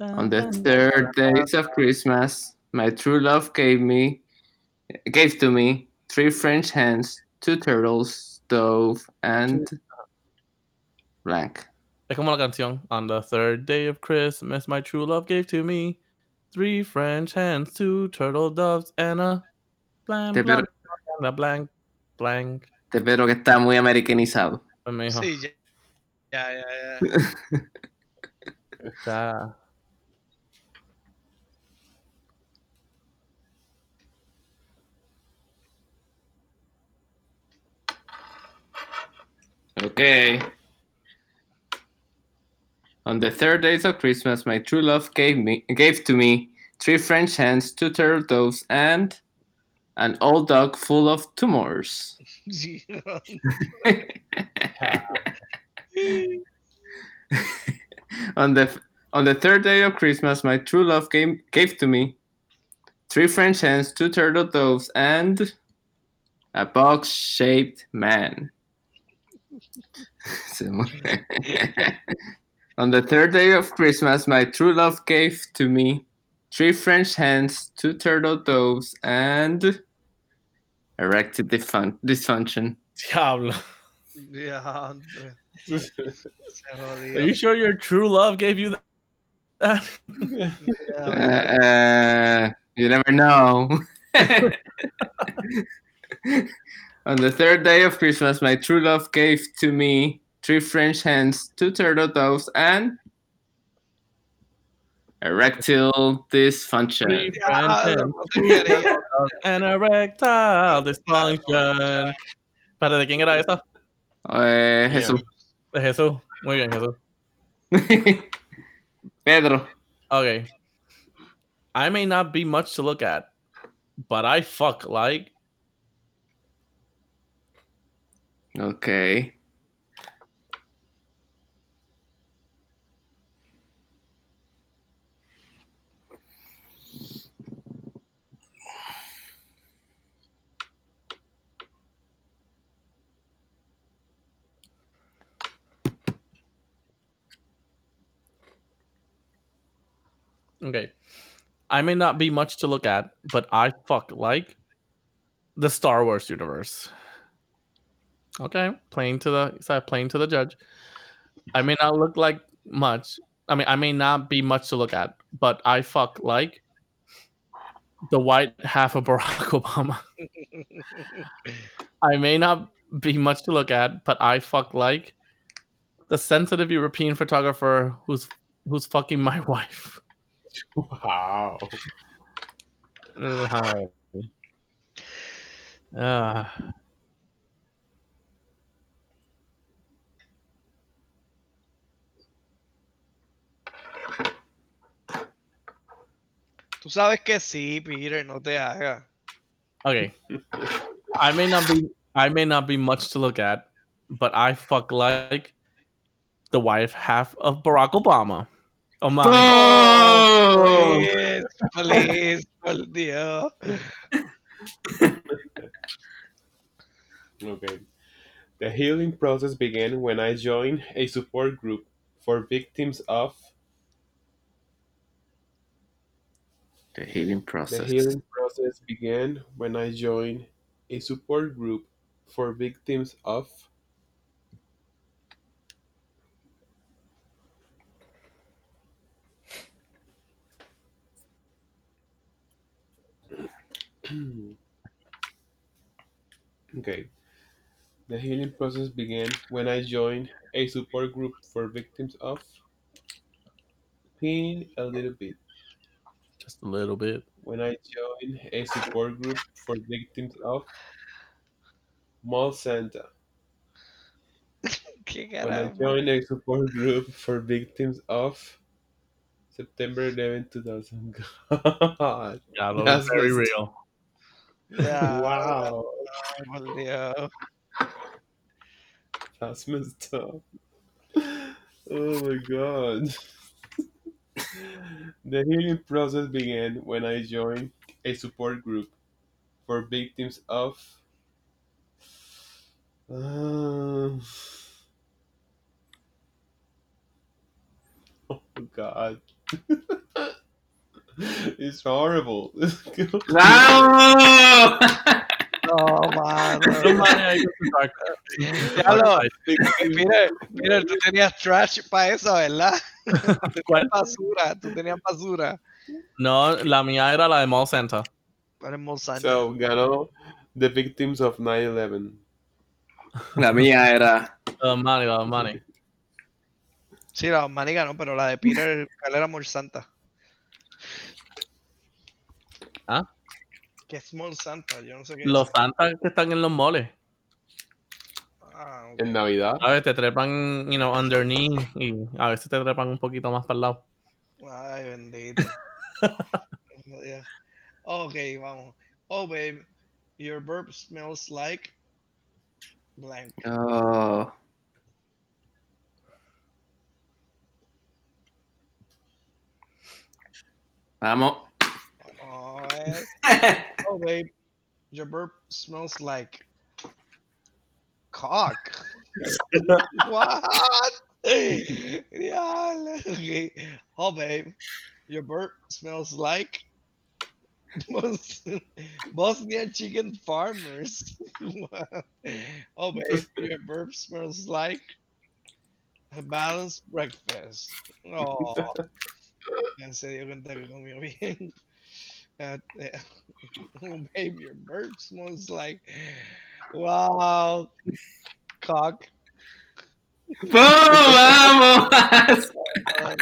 On the third days of Christmas, my true love gave me gave to me three French hens, two turtles, dove, and blank. Es como la canción. On the third day of Christmas, my true love gave to me three French hens, two turtle doves, and a blank, Te blank, and a blank, blank. Te veo que está muy americanizado. Pues Sí, ya, ya, ya, ya. [laughs] está- Okay. On the third days of Christmas, my true love gave me gave to me three French hens, two turtle doves, and an old dog full of tumors. [laughs] On the on the third day of Christmas, my true love gave gave to me three French hens, two turtle doves, and a box-shaped man. [laughs] [laughs] on the third day of Christmas, my true love gave to me three French hens, two turtle doves, and erectile dysfun- dysfunction. Diablo. Diantre. Se Are you sure your true love gave you that? Uh, uh, you never know. [laughs] On the third day of Christmas, my true love gave to me three French hens, two turtle doves, and erectile dysfunction. Three French Diablo, hens, porquería. and erectile dysfunction. Espérate, ¿de quién era esa? Eh, Jesús. De Jesús. Muy bien, Jesús. [laughs] Pedro. Okay. I may not be much to look at, but I fuck like Okay. Okay. I may not be much to look at, but I fuck like the Star Wars universe. Okay, playing to the side, playing to the judge. I may not look like much. I mean, I may not be much to look at, but I fuck like the white half of Barack [laughs] Obama. [laughs] I may not be much to look at, but I fuck like the sensitive European photographer who's who's fucking my [laughs] wife. Wow. Uh, ah. Tú sabes que sí, Peter, no te hagas. okay. I may not be I may not be much to look at, but I fuck like the wife half of Barack Obama. Oh my Oh! Please, please, por Dios. Okay. The healing process began when I joined a support group for victims of The healing process. the healing process began when I joined a support group for victims of [clears throat] okay. The healing process began when I joined a support group for victims of pain a little bit. Just a little bit. When I joined a support group for victims of Mall Santa. [laughs] ¿Qué When I carajo? joined a support group for victims of September 11, 2000. [laughs] God. Yeah, that That's very messed real. [laughs] Ya, Wow. That's messed up. Oh my god. [laughs] The healing process began when I joined a support group for victims of. Uh, [laughs] oh god. It's horrible. ¡Bravo! [laughs] No, mano. No mira, [laughs] [laughs] mira, tú tenías trash para eso, ¿verdad? ¿Cuál? basura, tú tenías basura. No, la mía era la de Mall Santa. Para el Monsanto. so, ganó The Victims of 9-11. La mía era. The money, the money. Sí, la maniga no, pero la de Peter, ¿cuál era Monsanto? ¿Ah? ¿Qué es Monsanto? Yo no sé qué Los. Santas que están en los moles. Ah, ok. En Navidad. A veces te trepan, you know, underneath y a veces te trepan un poquito más para el lado. Ay, bendito. [laughs] Oh. Ok, vamos. Oh, babe, your burp smells like blank. Oh. Vamos. [laughs] Oh, babe, your burp smells like cock. [laughs] what? Yeah. Okay. Oh, babe, your burp smells like [laughs] Bos- Bosnian chicken farmers. oh, babe, your burp smells like a balanced breakfast. Oh, ya se dio cuenta que comió bien. Uh, [laughs] eh, oh, babe, your burp smells like wow, cock. ¡Vamos! Uh,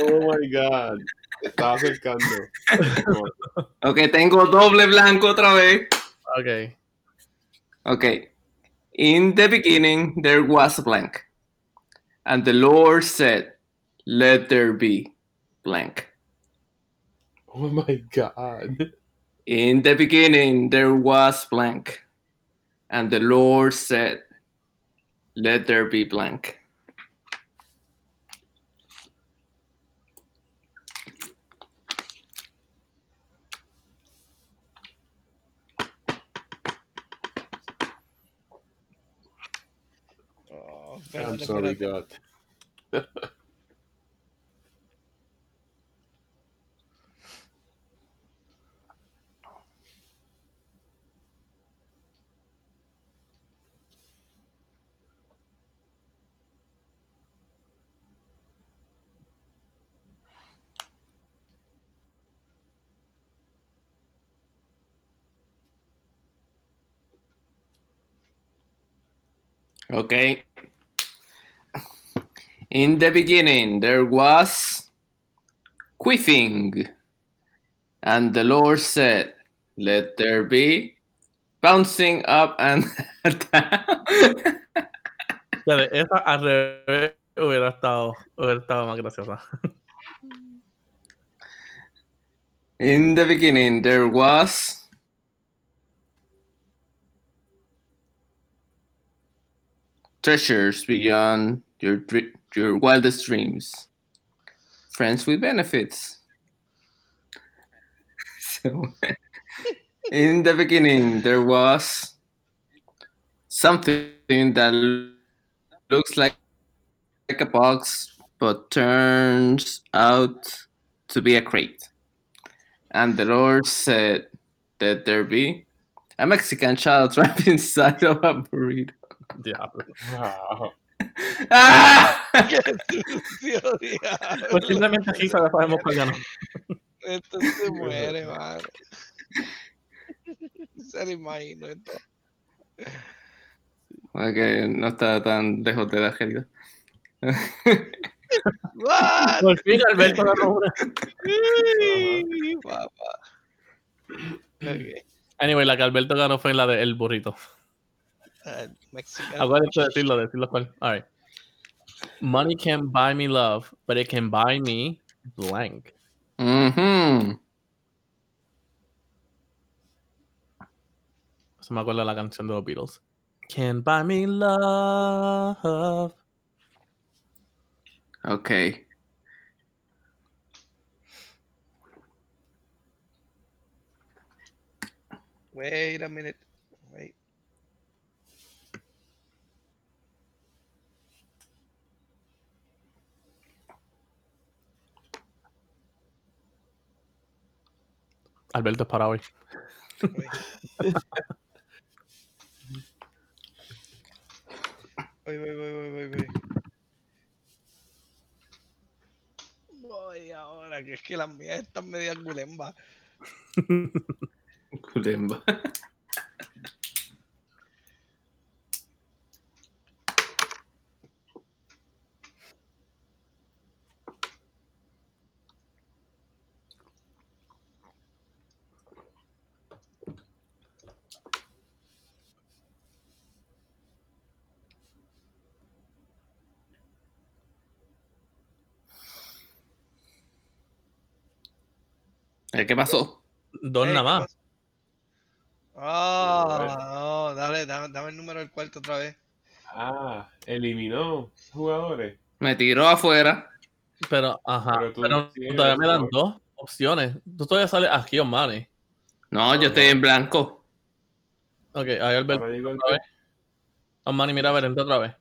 Oh my god. Estaba acercando. [laughs] ok, tengo doble blanco otra vez. Ok. Okay. In the beginning, there was a blank. And the Lord said, Let there be blank. [laughs] Oh my god. In the beginning, there was blank. And the Lord said, Let there be blank. oh, I'm sorry. God. [laughs] Okay. In the beginning, there was queefing. And the Lord said, Let there be bouncing up and [laughs] down. Espérate, esa al revés hubiera estado, hubiera estado más graciosa. In the beginning, there was treasures beyond your your wildest dreams, friends with benefits. [laughs] So, in the beginning, there was something that looks like like a box, but turns out to be a crate. And the Lord said, that there be a Mexican child [laughs] trapped inside of a burrito. Diablo. Wow. [laughs] ¡Ah! [laughs] Qué sucio, diablo. Pues simplemente sí sabemos cuál ganó. Esto se muere, mano. [laughs] Se lo imagino esto. Que no está tan lejos de la. What? Por fin Alberto ganó una. Papá. Ok. Anyway, la que Alberto ganó fue la de El Burrito. Uh, [laughs] Mexican. Acuérdate de decirlo, de decirlo cuál. Alright. Money can't buy me love, but it can buy me blank. Ujú. Se me acuerda la canción de los Beatles. Can't buy me love. Ok. Wait a minute. Wait. Alberto es para hoy. Voy, voy, voy, voy, voy, voy. Voy ahora, que es que las mías están media gulemba. Culemba. [laughs] Eh, ¿Qué pasó? Dos nada ¿qué más. Ah, no, dale, dame, dame el número del cuarto otra vez. Ah, eliminó jugadores. Me tiró afuera. Pero, ajá. Pero Pero, tú tienes todavía me dan dos. opciones. Tú todavía sales aquí, Omani. No, yo estoy en blanco. Ok, ahí Alberto. Omani, mira, a ver, entra otra vez.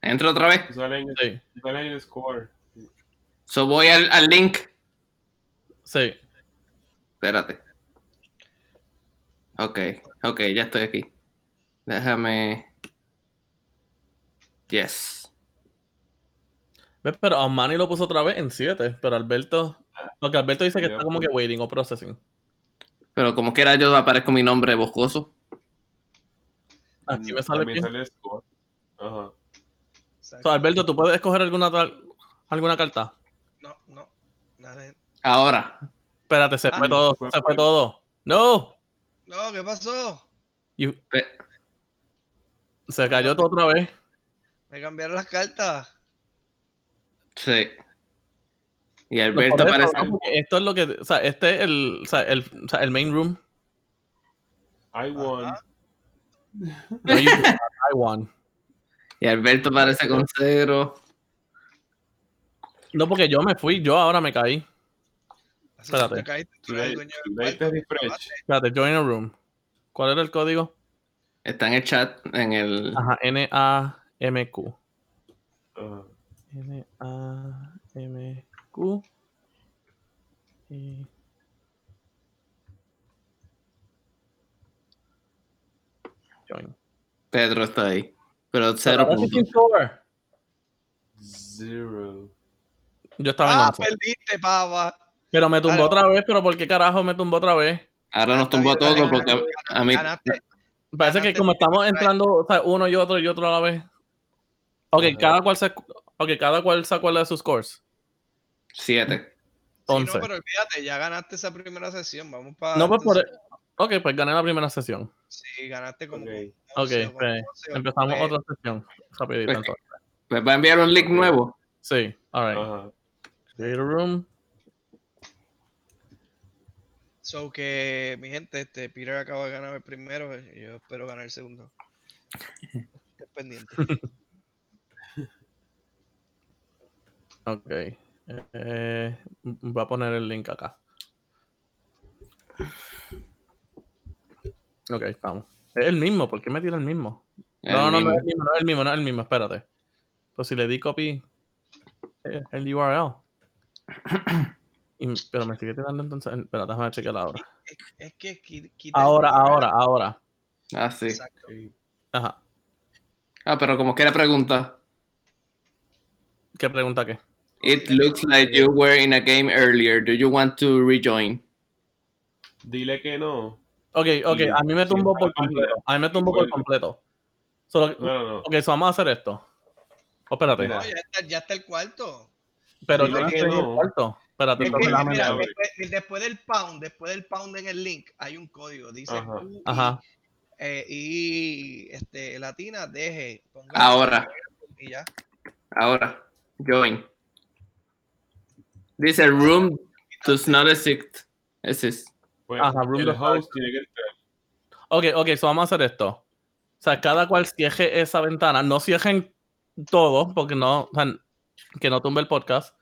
Entro otra vez. que sale en el, Sí, sale en el score. So voy al, al link. sí. Espérate. Ok, ok, ya estoy aquí. Déjame. Yes. ¿Ves? Pero Omani lo puso otra vez en 7. Pero Alberto. Porque Alberto dice que está como que waiting o processing. Pero como quiera yo aparezco mi nombre boscoso. Aquí me sale bien. sale el score. Ajá. So, Alberto, ¿tú puedes escoger alguna, tal- alguna carta? No, no. Dale. Ahora. Espérate, se Ah, fue todo. fue- Se fue fue. todo. ¡No! No, ¿qué pasó? You- se cayó todo otra vez. Me cambiaron las cartas. Sí. Y Alberto. Porque esto es lo que. O sea, este es el, o sea, el, o sea, el main room. I won. Ajá. No, you- I won. Y Alberto aparece con cero. No, porque yo me fui, yo ahora me caí. Espérate. caíste, tú eres el dueño del cuarto. Espérate, join a room. ¿Cuál era el código? Está en el chat, en el. Ajá, N-A-M-Q. Ajá. N-A-M-Q. Y... Join. Pedro está ahí. Pero cero. Zero. Yo estaba en Ah, 11. perdiste, pava. Pero me tumbó otra vez, pero ¿por qué carajo me tumbó otra vez? Ahora nos tumbó a todos porque a, mí. Parece que como estamos entrando o sea, uno y otro y otro a la vez. Ok, cada cual se, okay, cada cual se acuerda de sus scores. Siete. Sí, no, 11. pero olvídate, ya ganaste esa primera sesión. Vamos para. No, pues por... Ok, pues gané la primera sesión. Sí, ganaste como. Ok. 11 Ok, o como pues, 12 o Empezamos 9. otra sesión. Rapidito, Pues- entonces. Pues va a enviar un link nuevo. Sí, alright. Ajá. Create a room. So que, mi gente, este Peter acaba de ganar el primero. y Yo espero ganar el segundo. Estés pendiente. [laughs] Ok. Eh, voy a poner el link acá. Ok, estamos. Es el mismo, ¿por qué me tira el mismo? El No, no, mismo. no es el mismo, no es el mismo, no es el mismo, espérate. Pues si le di copy eh, el URL. [clears throat] Y- pero me [laughs] sigue tirando entonces. Espera, déjame chequear ahora. es, es que quita Ahora, ahora, ahora. Ah, sí. Exacto. Ajá. Ah, pero como quiera pregunta. ¿Qué pregunta qué? It looks like you were in a game earlier. Do you want to rejoin? Dile que no. Ok, ok, a mí me tumbó por la completo. A mí me tumbó por completo. Solo, No, no, no. ok, so vamos a hacer esto. Oh, espérate. No, ya está, ya está el cuarto. Pero dile yo no que estoy en el cuarto. Espérate, Es entonces que, déjame mira, ver. después, después del pound, después del pound en el link, hay un código. Dice Ajá. Q y, Ajá. eh, y, este, latina, deje. Ahora. Y ya. Ahora, join. Dice room does not exist. exist. Pues, Ajá, room el does not host tiene que estar. Ok, ok, so vamos a hacer esto. O sea, cada cual cierre esa ventana. No cierren todo, porque no, o sea, que no tumbe el podcast.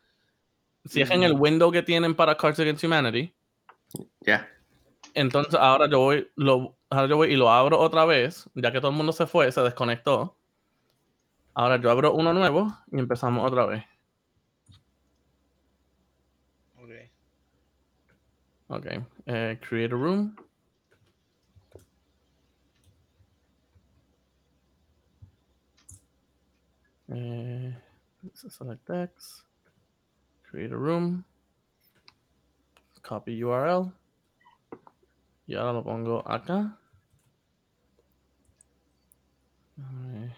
Cierren el window que tienen para Cards Against Humanity. Ya. Entonces ahora yo voy, lo, ahora yo voy y lo abro otra vez, ya que todo el mundo se fue, se desconectó. Ahora yo abro uno nuevo y empezamos otra vez. Ok. Ok. eh, create a room. Eh, select text. Create a room. Copy URL. Y ahora lo pongo acá. Eh,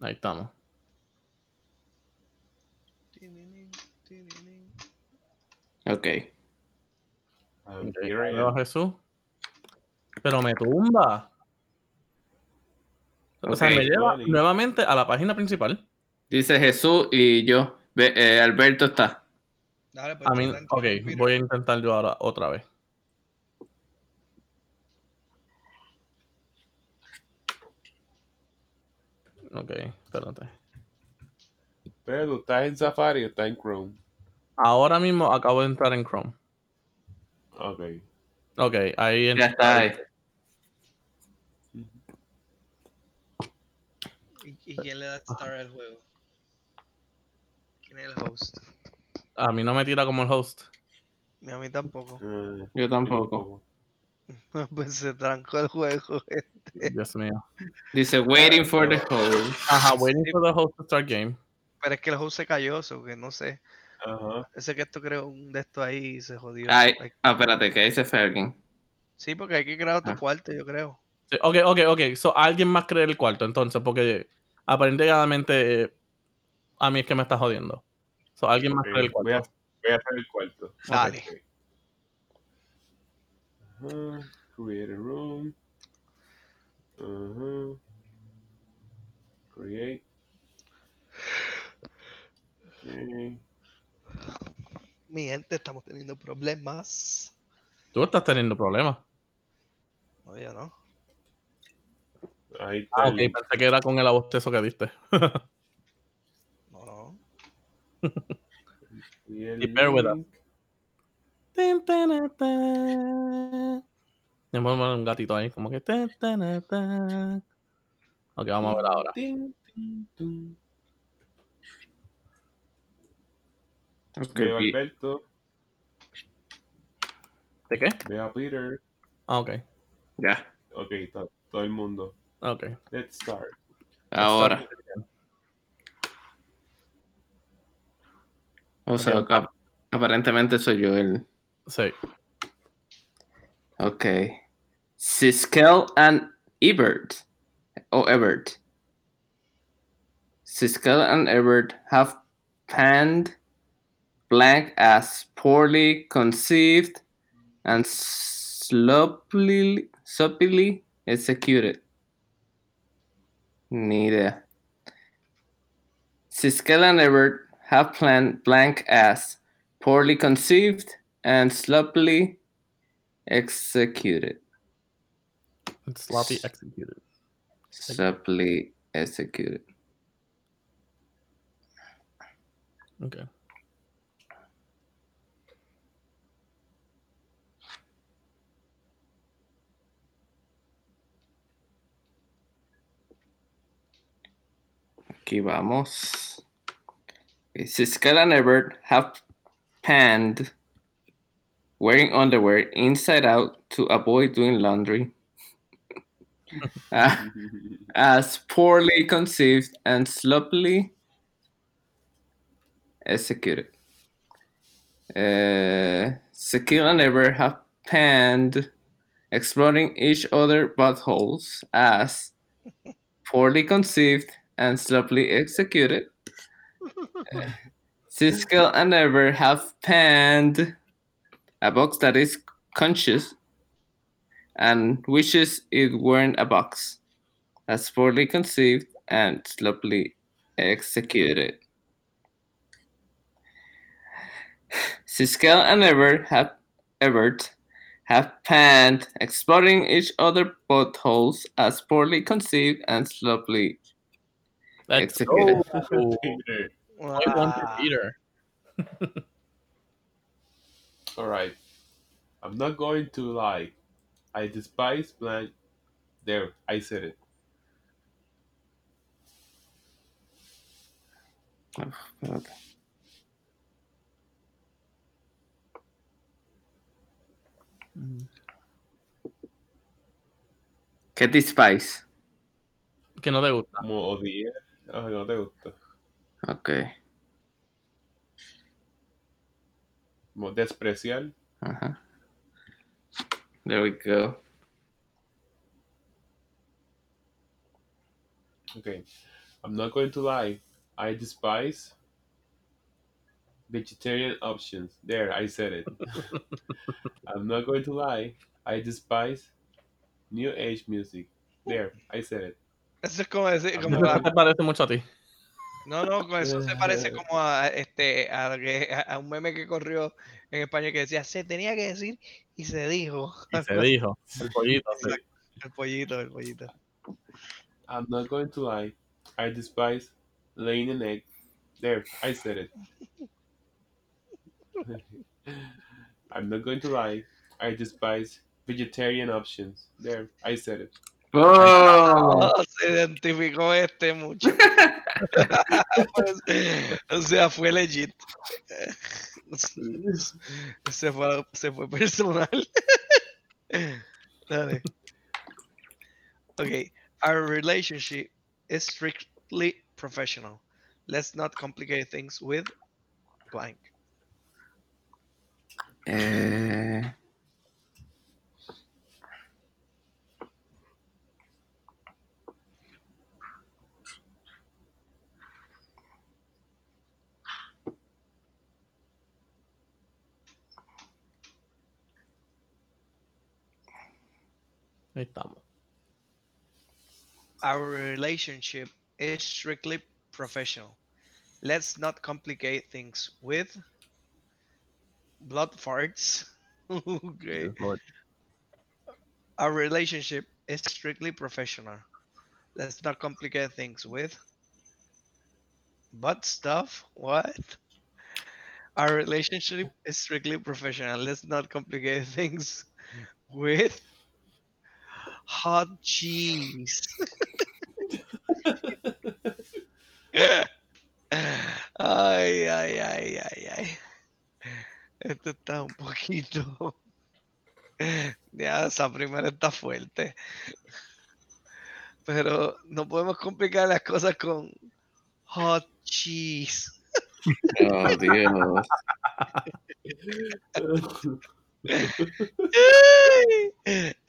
Ahí estamos. Tininín, Jesús. Pero me tumba. O sea, me lleva nuevamente a la página principal. Dice Jesús y yo. Ve- eh, Alberto está. Dale, pues, A mí, ok, voy a intentar yo ahora otra vez. Ok, espérate. Pero estás en Safari o estás en Chrome. Ahora mismo acabo de entrar en Chrome. Ok. Ok, ahí Ya entré. está ahí. ¿Y, y quién le da start al juego? ¿Quién es el host? A mí no me tira como el host. Ni a mí tampoco. Ah, Yo tampoco. [laughs] pues se trancó el juego. Dios mío. Dice waiting for the host. Ajá, waiting for the host to start game. Pero es que el host se cayó, so que no sé. Ese que esto creó un de estos ahí y se jodió. Ay, ah, espérate, que dice Fergin. Sí, porque hay que crear otro Ah. cuarto, yo creo. Sí, ok, ok, ok. So, alguien más cree el cuarto, entonces, porque aparentemente eh, a mí es que me está jodiendo. So, alguien más cree el Voy a, cuarto. voy a hacer el cuarto. Dale. Create a room. Create. Ok. Mi gente, estamos teniendo problemas. Tú estás teniendo problemas. No, yo no. Ahí está. Ah, ok, pensé que era con el abostezo que diste. [laughs] No, no. Y el Y bear with us. un gatito ahí, como que. Ok, vamos a ver ahora. Tin, tin, tum. Ok, Veo a Alberto. ¿De qué? Veo a Peter. Ah, ok. Ya. Ok, to- todo el mundo. Ok. Let's start. Ahora. O sea, que ap- aparentemente soy yo el. Sí. Ok. Siskel and Ebert. Oh, Ebert. Siskel and Ebert have panned blank as poorly conceived and sloppily, sloppily executed. Idea. Siskel and Ebert have planned blank as poorly conceived and sloppily executed. It's sloppy executed. Sloppily executed. Ok. Aquí vamos. Okay, Siskel and Ebert have panned wearing underwear inside out to avoid doing laundry. uh, [laughs] as poorly conceived and sloppily executed. Uh, and Ever have panned exploring each other buttholes as poorly conceived and sloppily executed. Siskel and Ever have panned a box that is conscious and wishes it weren't a box. That's poorly conceived and sloppily executed. Siskel and Ever have Evert have panned exploring each other buttholes as poorly conceived and sloppily Let's Executed. go. Point one for Wow. Peter. [laughs] All right. I'm not going to lie. I despise blank. There, I said it. Okay. ¿Qué despise? Que no te gusta. Como odié. Ay, no te gusta. Okay. Como despreciar. Uh-huh. There we go. Okay. I'm not going to lie. I despise vegetarian options. There, I said it. [laughs] I'm not going to lie. I despise new age music. There, I said it. Eso es como decir, como Eso te parece mucho a ti. no, no, con eso se parece como a este a, lo que- a- a un meme que corrió en España que decía se tenía que decir y se dijo. Y se dijo. El pollito. sí. El pollito, el pollito. I'm not going to lie. I despise laying an egg. There, I said it. [laughs] I'm not going to lie. I despise vegetarian options. There, I said it. ¡Oh! Oh, [laughs] se identificó este mucho. [laughs] O sea, fue legit. [laughs] Se fue, se fue personal. Dale. Okay, our relationship is strictly professional. Let's not complicate things with blank. Eh, Ahí estamos. Our relationship is strictly professional. Let's not complicate things with blood farts. [laughs] okay. Lord. Our relationship is strictly professional. Let's not complicate things with butt stuff. What? Our relationship is strictly professional. Let's not complicate [laughs] things with hot cheese. ay, ay, ay, ay, ay. Esto está un poquito. Ya, esa primera está fuerte. Pero no podemos complicar las cosas con hot cheese. oh, Dios. [laughs]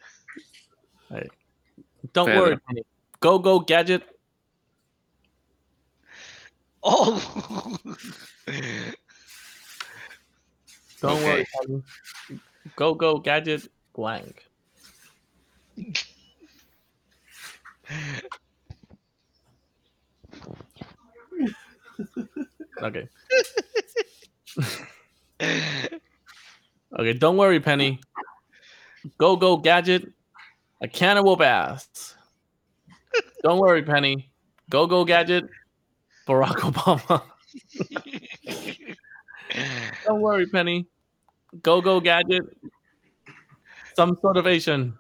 Don't Pedro. worry, Penny. Go Go Gadget. Oh. Don't worry, Okay. Penny. Go Go Gadget blank. Okay. [laughs] Okay, don't worry, Penny. Go Go Gadget, a can of whoop ass. Don't worry, Penny. Go Go Gadget, Barack Obama. [laughs] Don't worry, Penny. Go Go Gadget, some sort of Asian.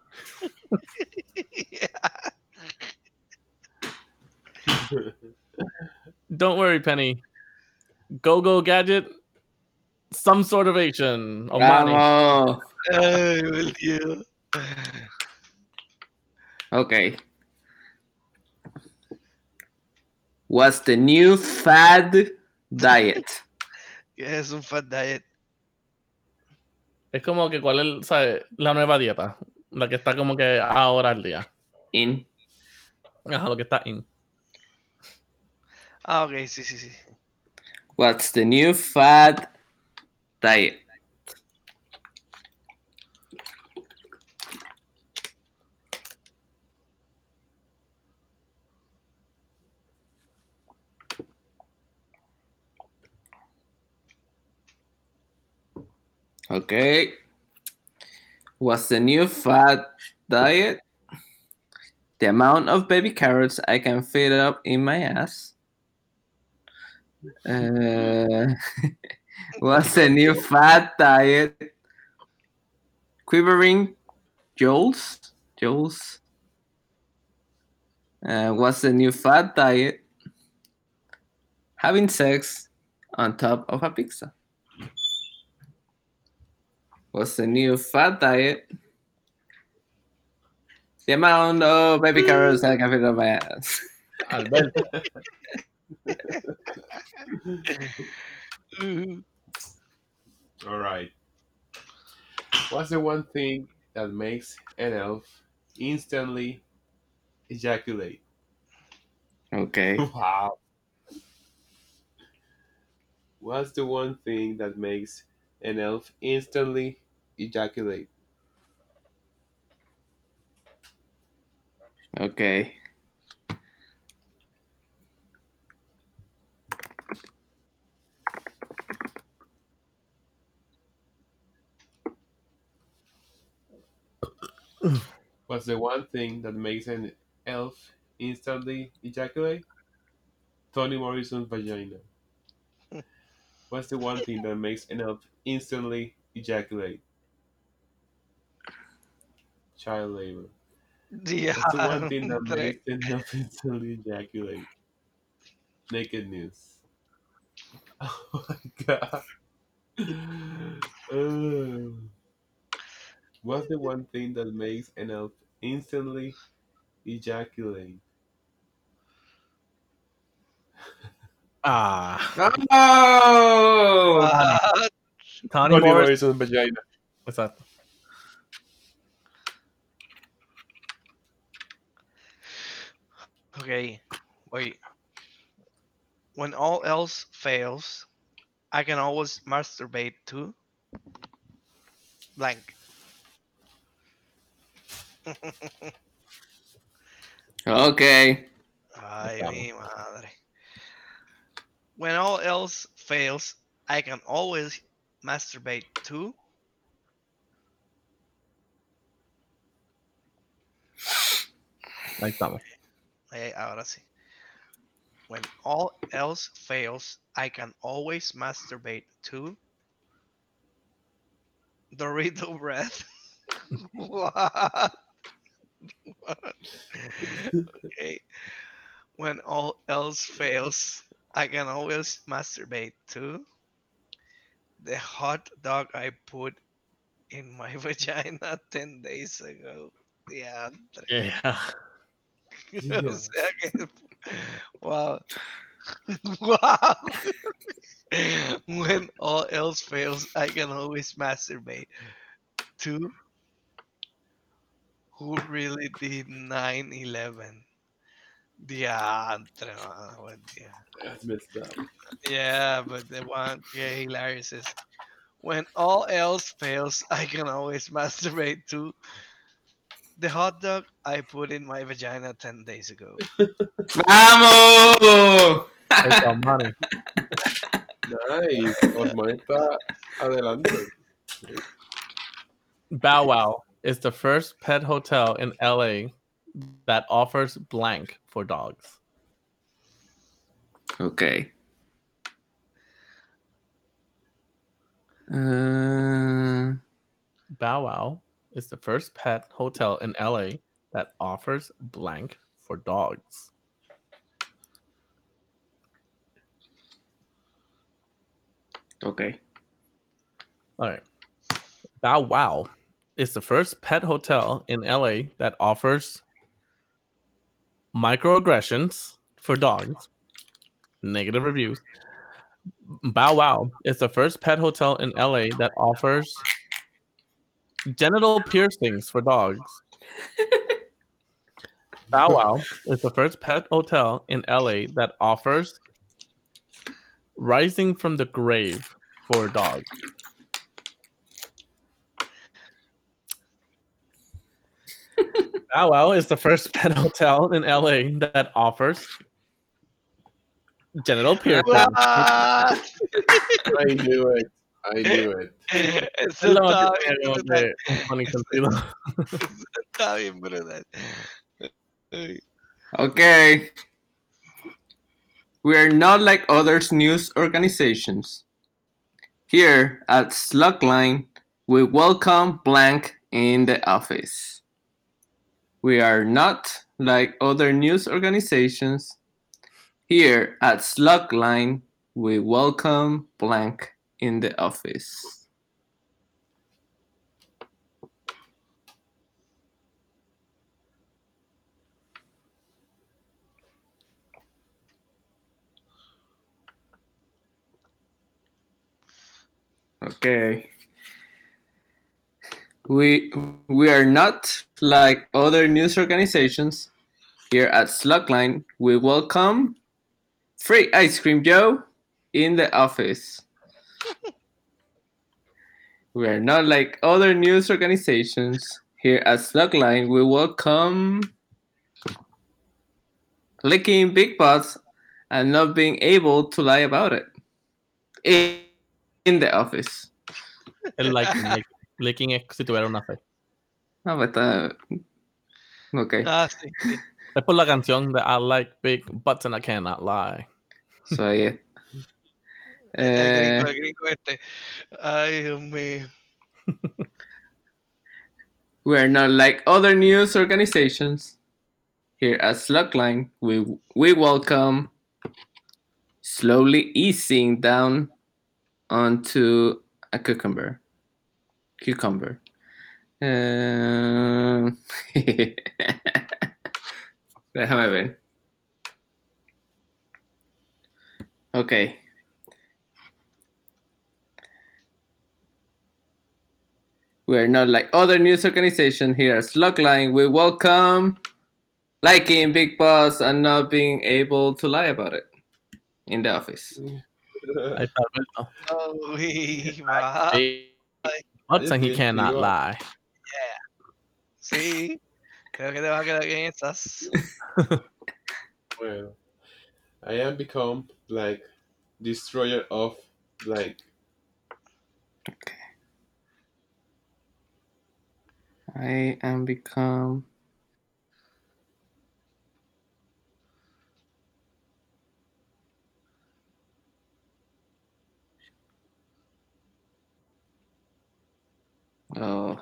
[laughs] Don't worry, Penny. Go Go Gadget, some sort of Asian. Omani. Bravo. Ay, el Okay. What's the new fad diet? ¿Qué es un fat diet? Es como que cuál es ¿sabes? la nueva dieta. La que está como que ahora al día. In. Ajá, lo que está in. Ah, ok, sí, sí, sí. What's the new fad diet? Okay. What's the new fat diet? The amount of baby carrots I can fit up in my ass. Uh, [laughs] what's the new fat diet? Quivering Joels? Joels? Uh, what's the new fat diet? Having sex on top of a pizza. What's the new fad diet? The amount of baby carrots I can fit up my ass. Alberto. [laughs] All right. What's the one thing that makes an elf instantly ejaculate? Okay. [laughs] Wow. What's the one thing that makes an elf instantly ejaculate? Okay. What's the one thing that makes an elf instantly ejaculate? Toni Morrison's vagina. [laughs] What's the one thing that makes an elf instantly ejaculate? Child labor. What's the one thing that [laughs] makes an [laughs] elf instantly ejaculate? Naked news. [laughs] Oh my god. Uh, what's the one thing that makes an elf instantly ejaculate? Ah. Oh! What? Tony Toni Morris. Morrison's vagina. Exacto. Okay, wait. When all else fails, I can always masturbate too. Blank. [laughs] Okay. Ay, mi madre. When all else fails, I can always masturbate too. Ahí estamos. Eh, ahora sí. When all else fails, I can always masturbate too. Dorito [laughs] breath. what? What? [laughs] okay. When all else fails, I can always masturbate too. The hot dog I put in my [laughs] vagina 10 days ago. Yeah. Yeah. [laughs] o sea que. Wow. [laughs] wow. when all else fails, I can always masturbate. Two. Who really did 9 11? Diantre, mano, buen día. That's messed up. Yeah, but the one yeah, hilarious is when all else fails, I can always masturbate too. The hot dog I put in my vagina 10 days ago. [laughs] ¡Vamos! Ahí está, Manny. Nice. Osman adelante. Bow Wow is the first pet hotel in LA that offers blank for dogs. Okay. Uh, Bow Wow is the first pet hotel in LA that offers blank for dogs. okay. All right. Bow Wow is the first pet hotel in LA that offers microaggressions for dogs, negative reviews. Bow Wow is the first pet hotel in LA that offers genital piercings for dogs. [laughs] Bow Wow is the first pet hotel in LA that offers rising from the grave for dogs. [laughs] Bow Wow is the first [laughs] pet hotel in LA that offers genital piercings. I knew it. I knew it. Eso Es lo está que bien tengo brutal. que. Está bien brutal. Okay. We are not like other news organizations. Here at Slugline, we welcome blank in the office. We are not like other news organizations. Here at Slugline, we welcome blank in the office. Okay. We we are not like other news organizations. Here at Slugline, we welcome free ice cream Joe in the office. [laughs] we are not like other news organizations. Here at Slugline, we welcome licking big butts and not being able to lie about it. In, in the office. El like, like, licking es si tuviera una fe. No, but uh, okay. Ah, sí, sí. Es por la canción de I like big butts and I cannot lie. So yeah. El Eh, gringo, el gringo este. Ay, Dios mío. we are not like other news organizations. Here at Slugline, we we welcome slowly easing down onto a cucumber. Cucumber. Um, [laughs] déjame ver. Okay. We are not like other news organizations here at Slugline. We welcome liking Big Boss and not being able to lie about it in the office. Ahí está Alberto. Uy, va. Big butts and he cannot you are. lie. Sí. Creo que te va a quedar bien esas. [laughs] Well, I am become like destroyer of blank. I am become. Oh.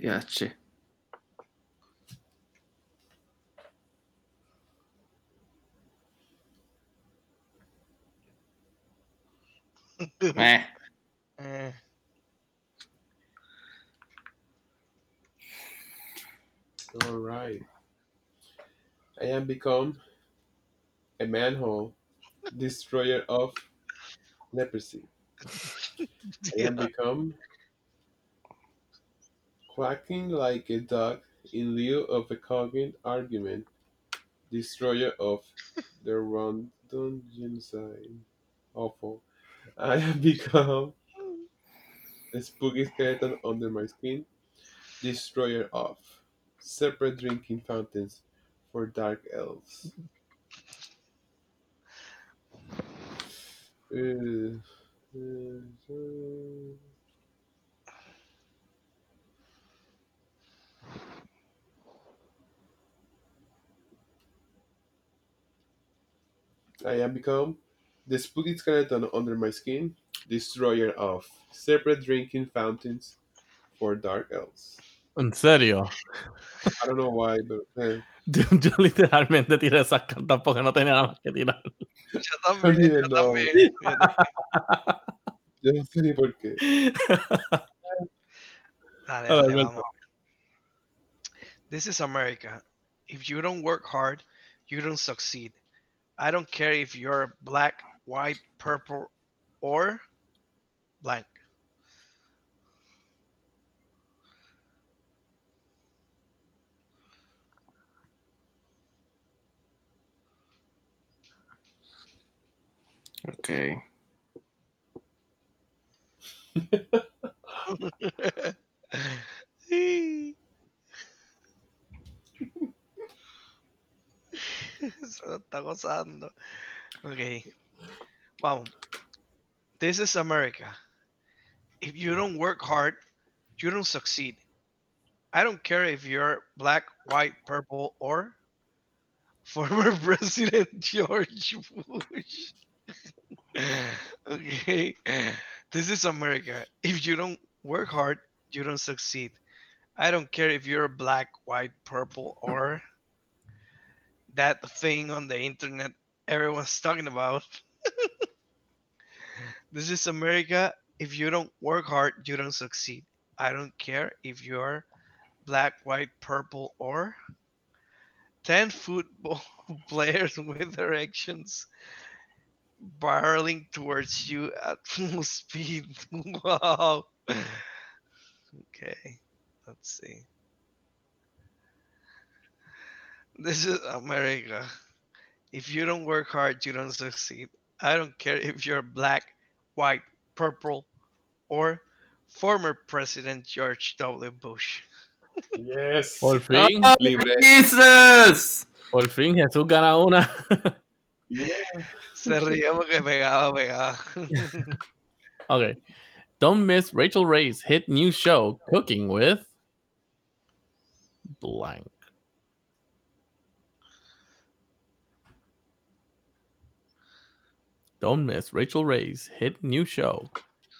Gotcha. Eh. [laughs] Eh, All right. I am become a manhole, destroyer of leprosy. I am become quacking like a dog in lieu of a cogent argument, destroyer of the Rwandan genocide. Awful. I have become a spooky skeleton under my skin, destroyer of separate drinking fountains for dark elves. I have become the spooky skeleton under my skin, destroyer of separate drinking fountains for dark elves. En serio. I don't know why, but eh, [laughs] Yo, yo literalmente tiré esas cartas porque no tenía nada más que tirar. [laughs] Yo también, yo No. también. [laughs] Yo no sé ni por qué. Dale, A ver, dale, Alberto. vamos. This is America. If you don't work hard, you don't succeed. I don't care if you're black, white, purple, or blank. Okay. Se lo está gozando. Ok. Vamos. This is America. If you don't work hard, you don't succeed. I don't care if you're black, white, purple, or former [laughs] President George Bush. [laughs] okay. This is America. If you don't work hard, you don't succeed. I don't care if you're black, white, purple, or that thing on the internet everyone's talking about. [laughs] this is America. If you don't work hard, you don't succeed. I don't care if you're black, white, purple, or 10 football [laughs] players with erections barreling towards you at [laughs] full speed. Wow. Okay, let's see. This is America. If you don't work hard, you don't succeed. I don't care if you're black, white, purple, or former President George W. Bush. Yes. Por fin, Libre. Jesus! por fin Jesús gana una. [laughs] Se ríe porque pegaba, pegaba. [laughs] okay. Don't miss Rachael Ray's hit new show, Cooking with Blank. Don't miss Rachael Ray's hit new show,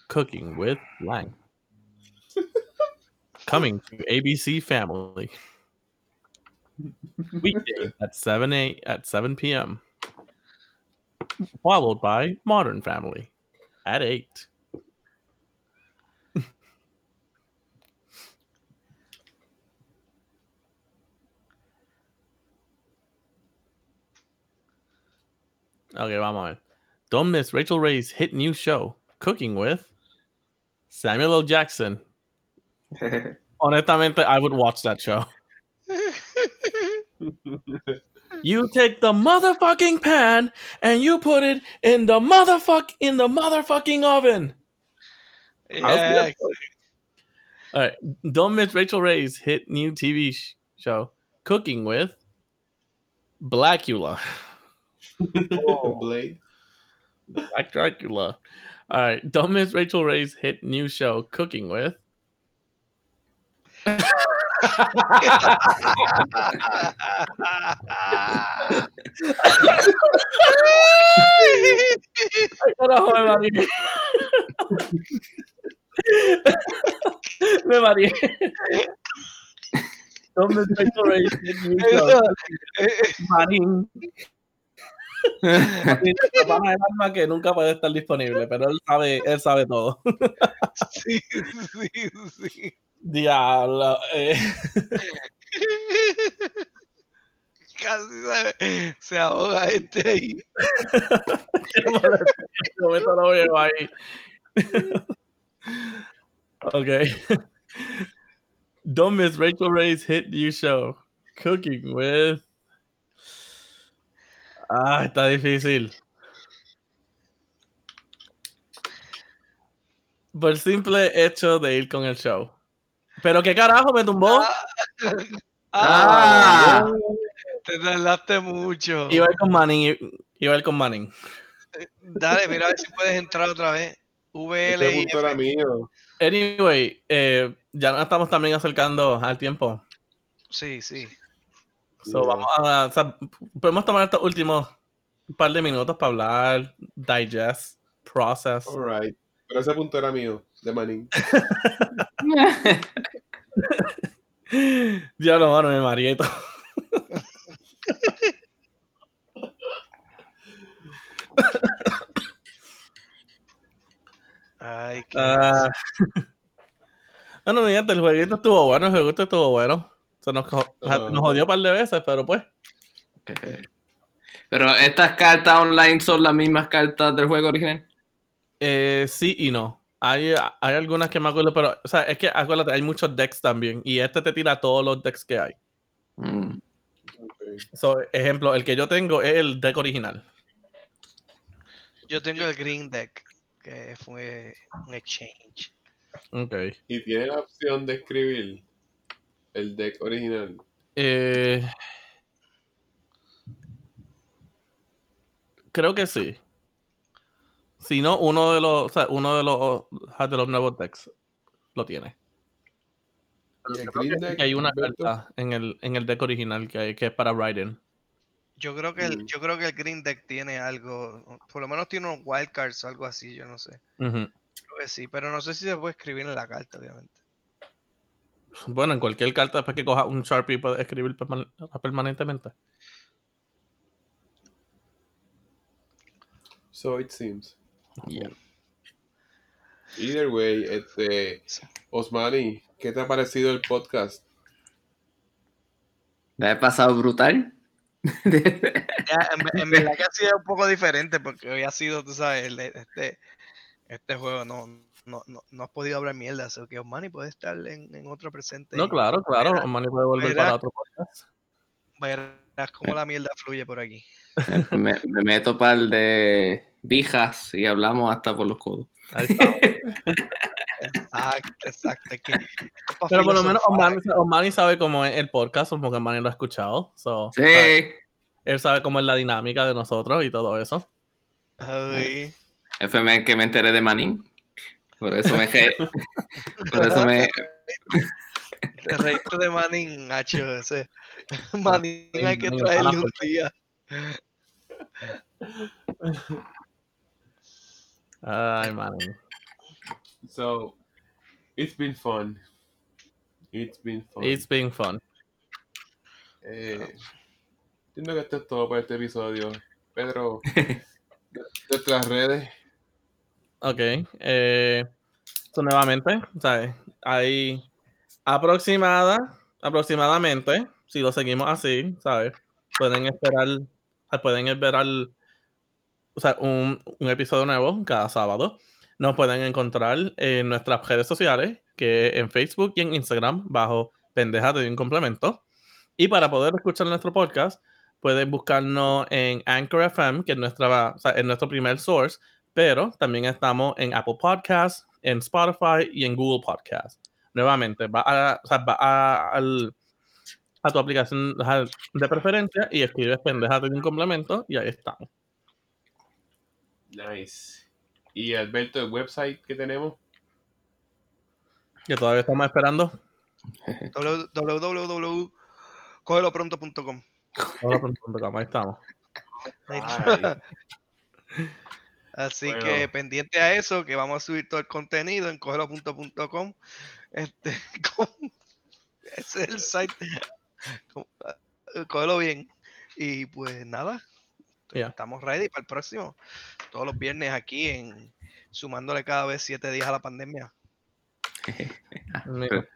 Cooking with Blank. [laughs] Coming to ABC Family. Weekday at 7 a at 7 p.m. Followed by Modern Family at 8. [laughs] Okay, vamos a ver. Don't miss Rachael Ray's hit new show, Cooking with Samuel L. Jackson. [laughs] Honestamente, I would watch that show. [laughs] You take the motherfucking pan and you put it in the motherfuck in the motherfucking oven. Yeah, All right, don't miss Rachael Ray's hit new TV sh- show, Cooking with Blackula. [laughs] Blade. Black Dracula. All right, don't miss Rachael Ray's hit new show, Cooking with. [laughs] Ay, carajo, me mareé. me mareé. Hit new show, Marín. La pana del alma que nunca puede estar disponible, pero él sabe, él sabe todo. sí, sí, sí. Diablo. eh. [laughs] Casi se, se ahoga este ahí. Qué momento lo veo ahí. okay. Don't miss Rachel Ray's hit new show, Cooking with. Ah, está difícil. Por simple hecho de ir con el show. Pero qué carajo me tumbó. Ah, Ah. te tardaste mucho. Iba a ir con Manning. Iba a ir con Manning. Dale, mira a ver si puedes entrar otra vez. VL Este punto era mío. Anyway, eh, ya nos estamos también acercando al tiempo. Sí, sí. So, Yeah. vamos a, o sea, podemos tomar estos últimos par de minutos para hablar, digest, process. Alright. Pero ese punto era mío, de Manín. Ya no, mano, me todo. Ay, qué Ah, [laughs] bueno, mi gente, el jueguito estuvo bueno, el jueguito estuvo bueno. Se nos, Ah. nos jodió un par de veces, pero pues. Pero estas cartas online son las mismas cartas del juego original. Eh, sí y no. Hay, hay algunas que me acuerdo, pero, o sea, es que acuérdate, hay muchos decks también. Y este te tira todos los decks que hay. Mm. So, ejemplo, el que yo tengo es el deck original. Yo tengo el Green Deck, que fue un exchange. Ok. Y tiene la opción de escribir el deck original. Eh, creo que sí. Si no, uno de los, o sea, uno de los, de los nuevos decks lo tiene. Deck, que hay una carta en el, en el deck original que, hay, que es para Raiden. Yo creo que el, Mm. yo creo que el Green Deck tiene algo, por lo menos tiene unos wildcards o algo así, yo no sé. Creo que sí, pero no sé si se puede escribir en la carta, obviamente. Bueno, en cualquier carta, después que coja un Sharpie, puedes escribir perman- permanentemente. So it seems. Yeah. Either way, este, Osmani, ¿qué te ha parecido el podcast? ¿La he pasado brutal? Ya, en, ve- en verdad que ha sido un poco diferente porque hoy ha sido, tú sabes, el- este, este juego no, no, no, no has podido hablar mierda, así que Osmani puede estar en, en otro presente. No, claro, claro. Manny puede volver para otro podcast. Verás cómo la mierda fluye por aquí. Me, me meto para el de vijas y hablamos hasta por los codos. Ahí está. [laughs] Exacto, exacto. Pero por lo menos Osmani sabe cómo es el podcast, porque Osmani lo ha escuchado. So, Sí. sabe- Él sabe cómo es la dinámica de nosotros y todo eso. Ay, FM que me enteré de Manín. Por eso me... [laughs] Por eso me... Te reíste de Manning, Nacho, ese. [laughs] Manning hay que traerle un día. Ay, Manny. So, it's been fun. It's been fun. It's been fun. Eh, entiendo que esto es todo por este episodio. Pedro, [laughs] de nuestras redes. Ok. Eh, so, nuevamente, ¿sabes? Hay aproximada, aproximadamente, si lo seguimos así, ¿sabes? Pueden esperar, pueden esperar o sea, un, un episodio nuevo cada sábado. Nos pueden encontrar en nuestras redes sociales, que en Facebook y en Instagram, bajo Pendejate de un complemento. Y para poder escuchar nuestro podcast, pueden buscarnos en Anchor FM, que es, nuestra, o sea, es nuestro primer source, pero también estamos en Apple Podcasts, en Spotify y en Google Podcasts. Nuevamente, va a, o sea, va al- a tu aplicación de preferencia y escribes pendejate de un complemento y ahí estamos. Nice. Y Alberto, el website que tenemos. Que todavía estamos esperando. www.cogelopronto.com Ahora.com, Ahí estamos. Así Bueno. que pendiente a eso, que vamos a subir todo el contenido en cogelo.com. Este, [laughs] con- es el site. Eh, Cógelo bien. Y pues nada, estamos ready para el próximo. Todos los viernes aquí en sumándole cada vez siete días a la pandemia. [laughs]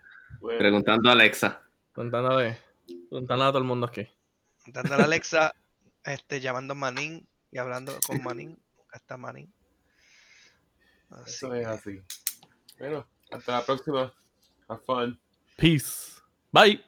Preguntando a Alexa. Contándole, contándole a todo el mundo aquí. Dándole a Alexa, [laughs] este, llamando a Manín y hablando con Manín. Acá está Manín. Así eso es así. Bueno, hasta la próxima. Have fun. Peace. Bye.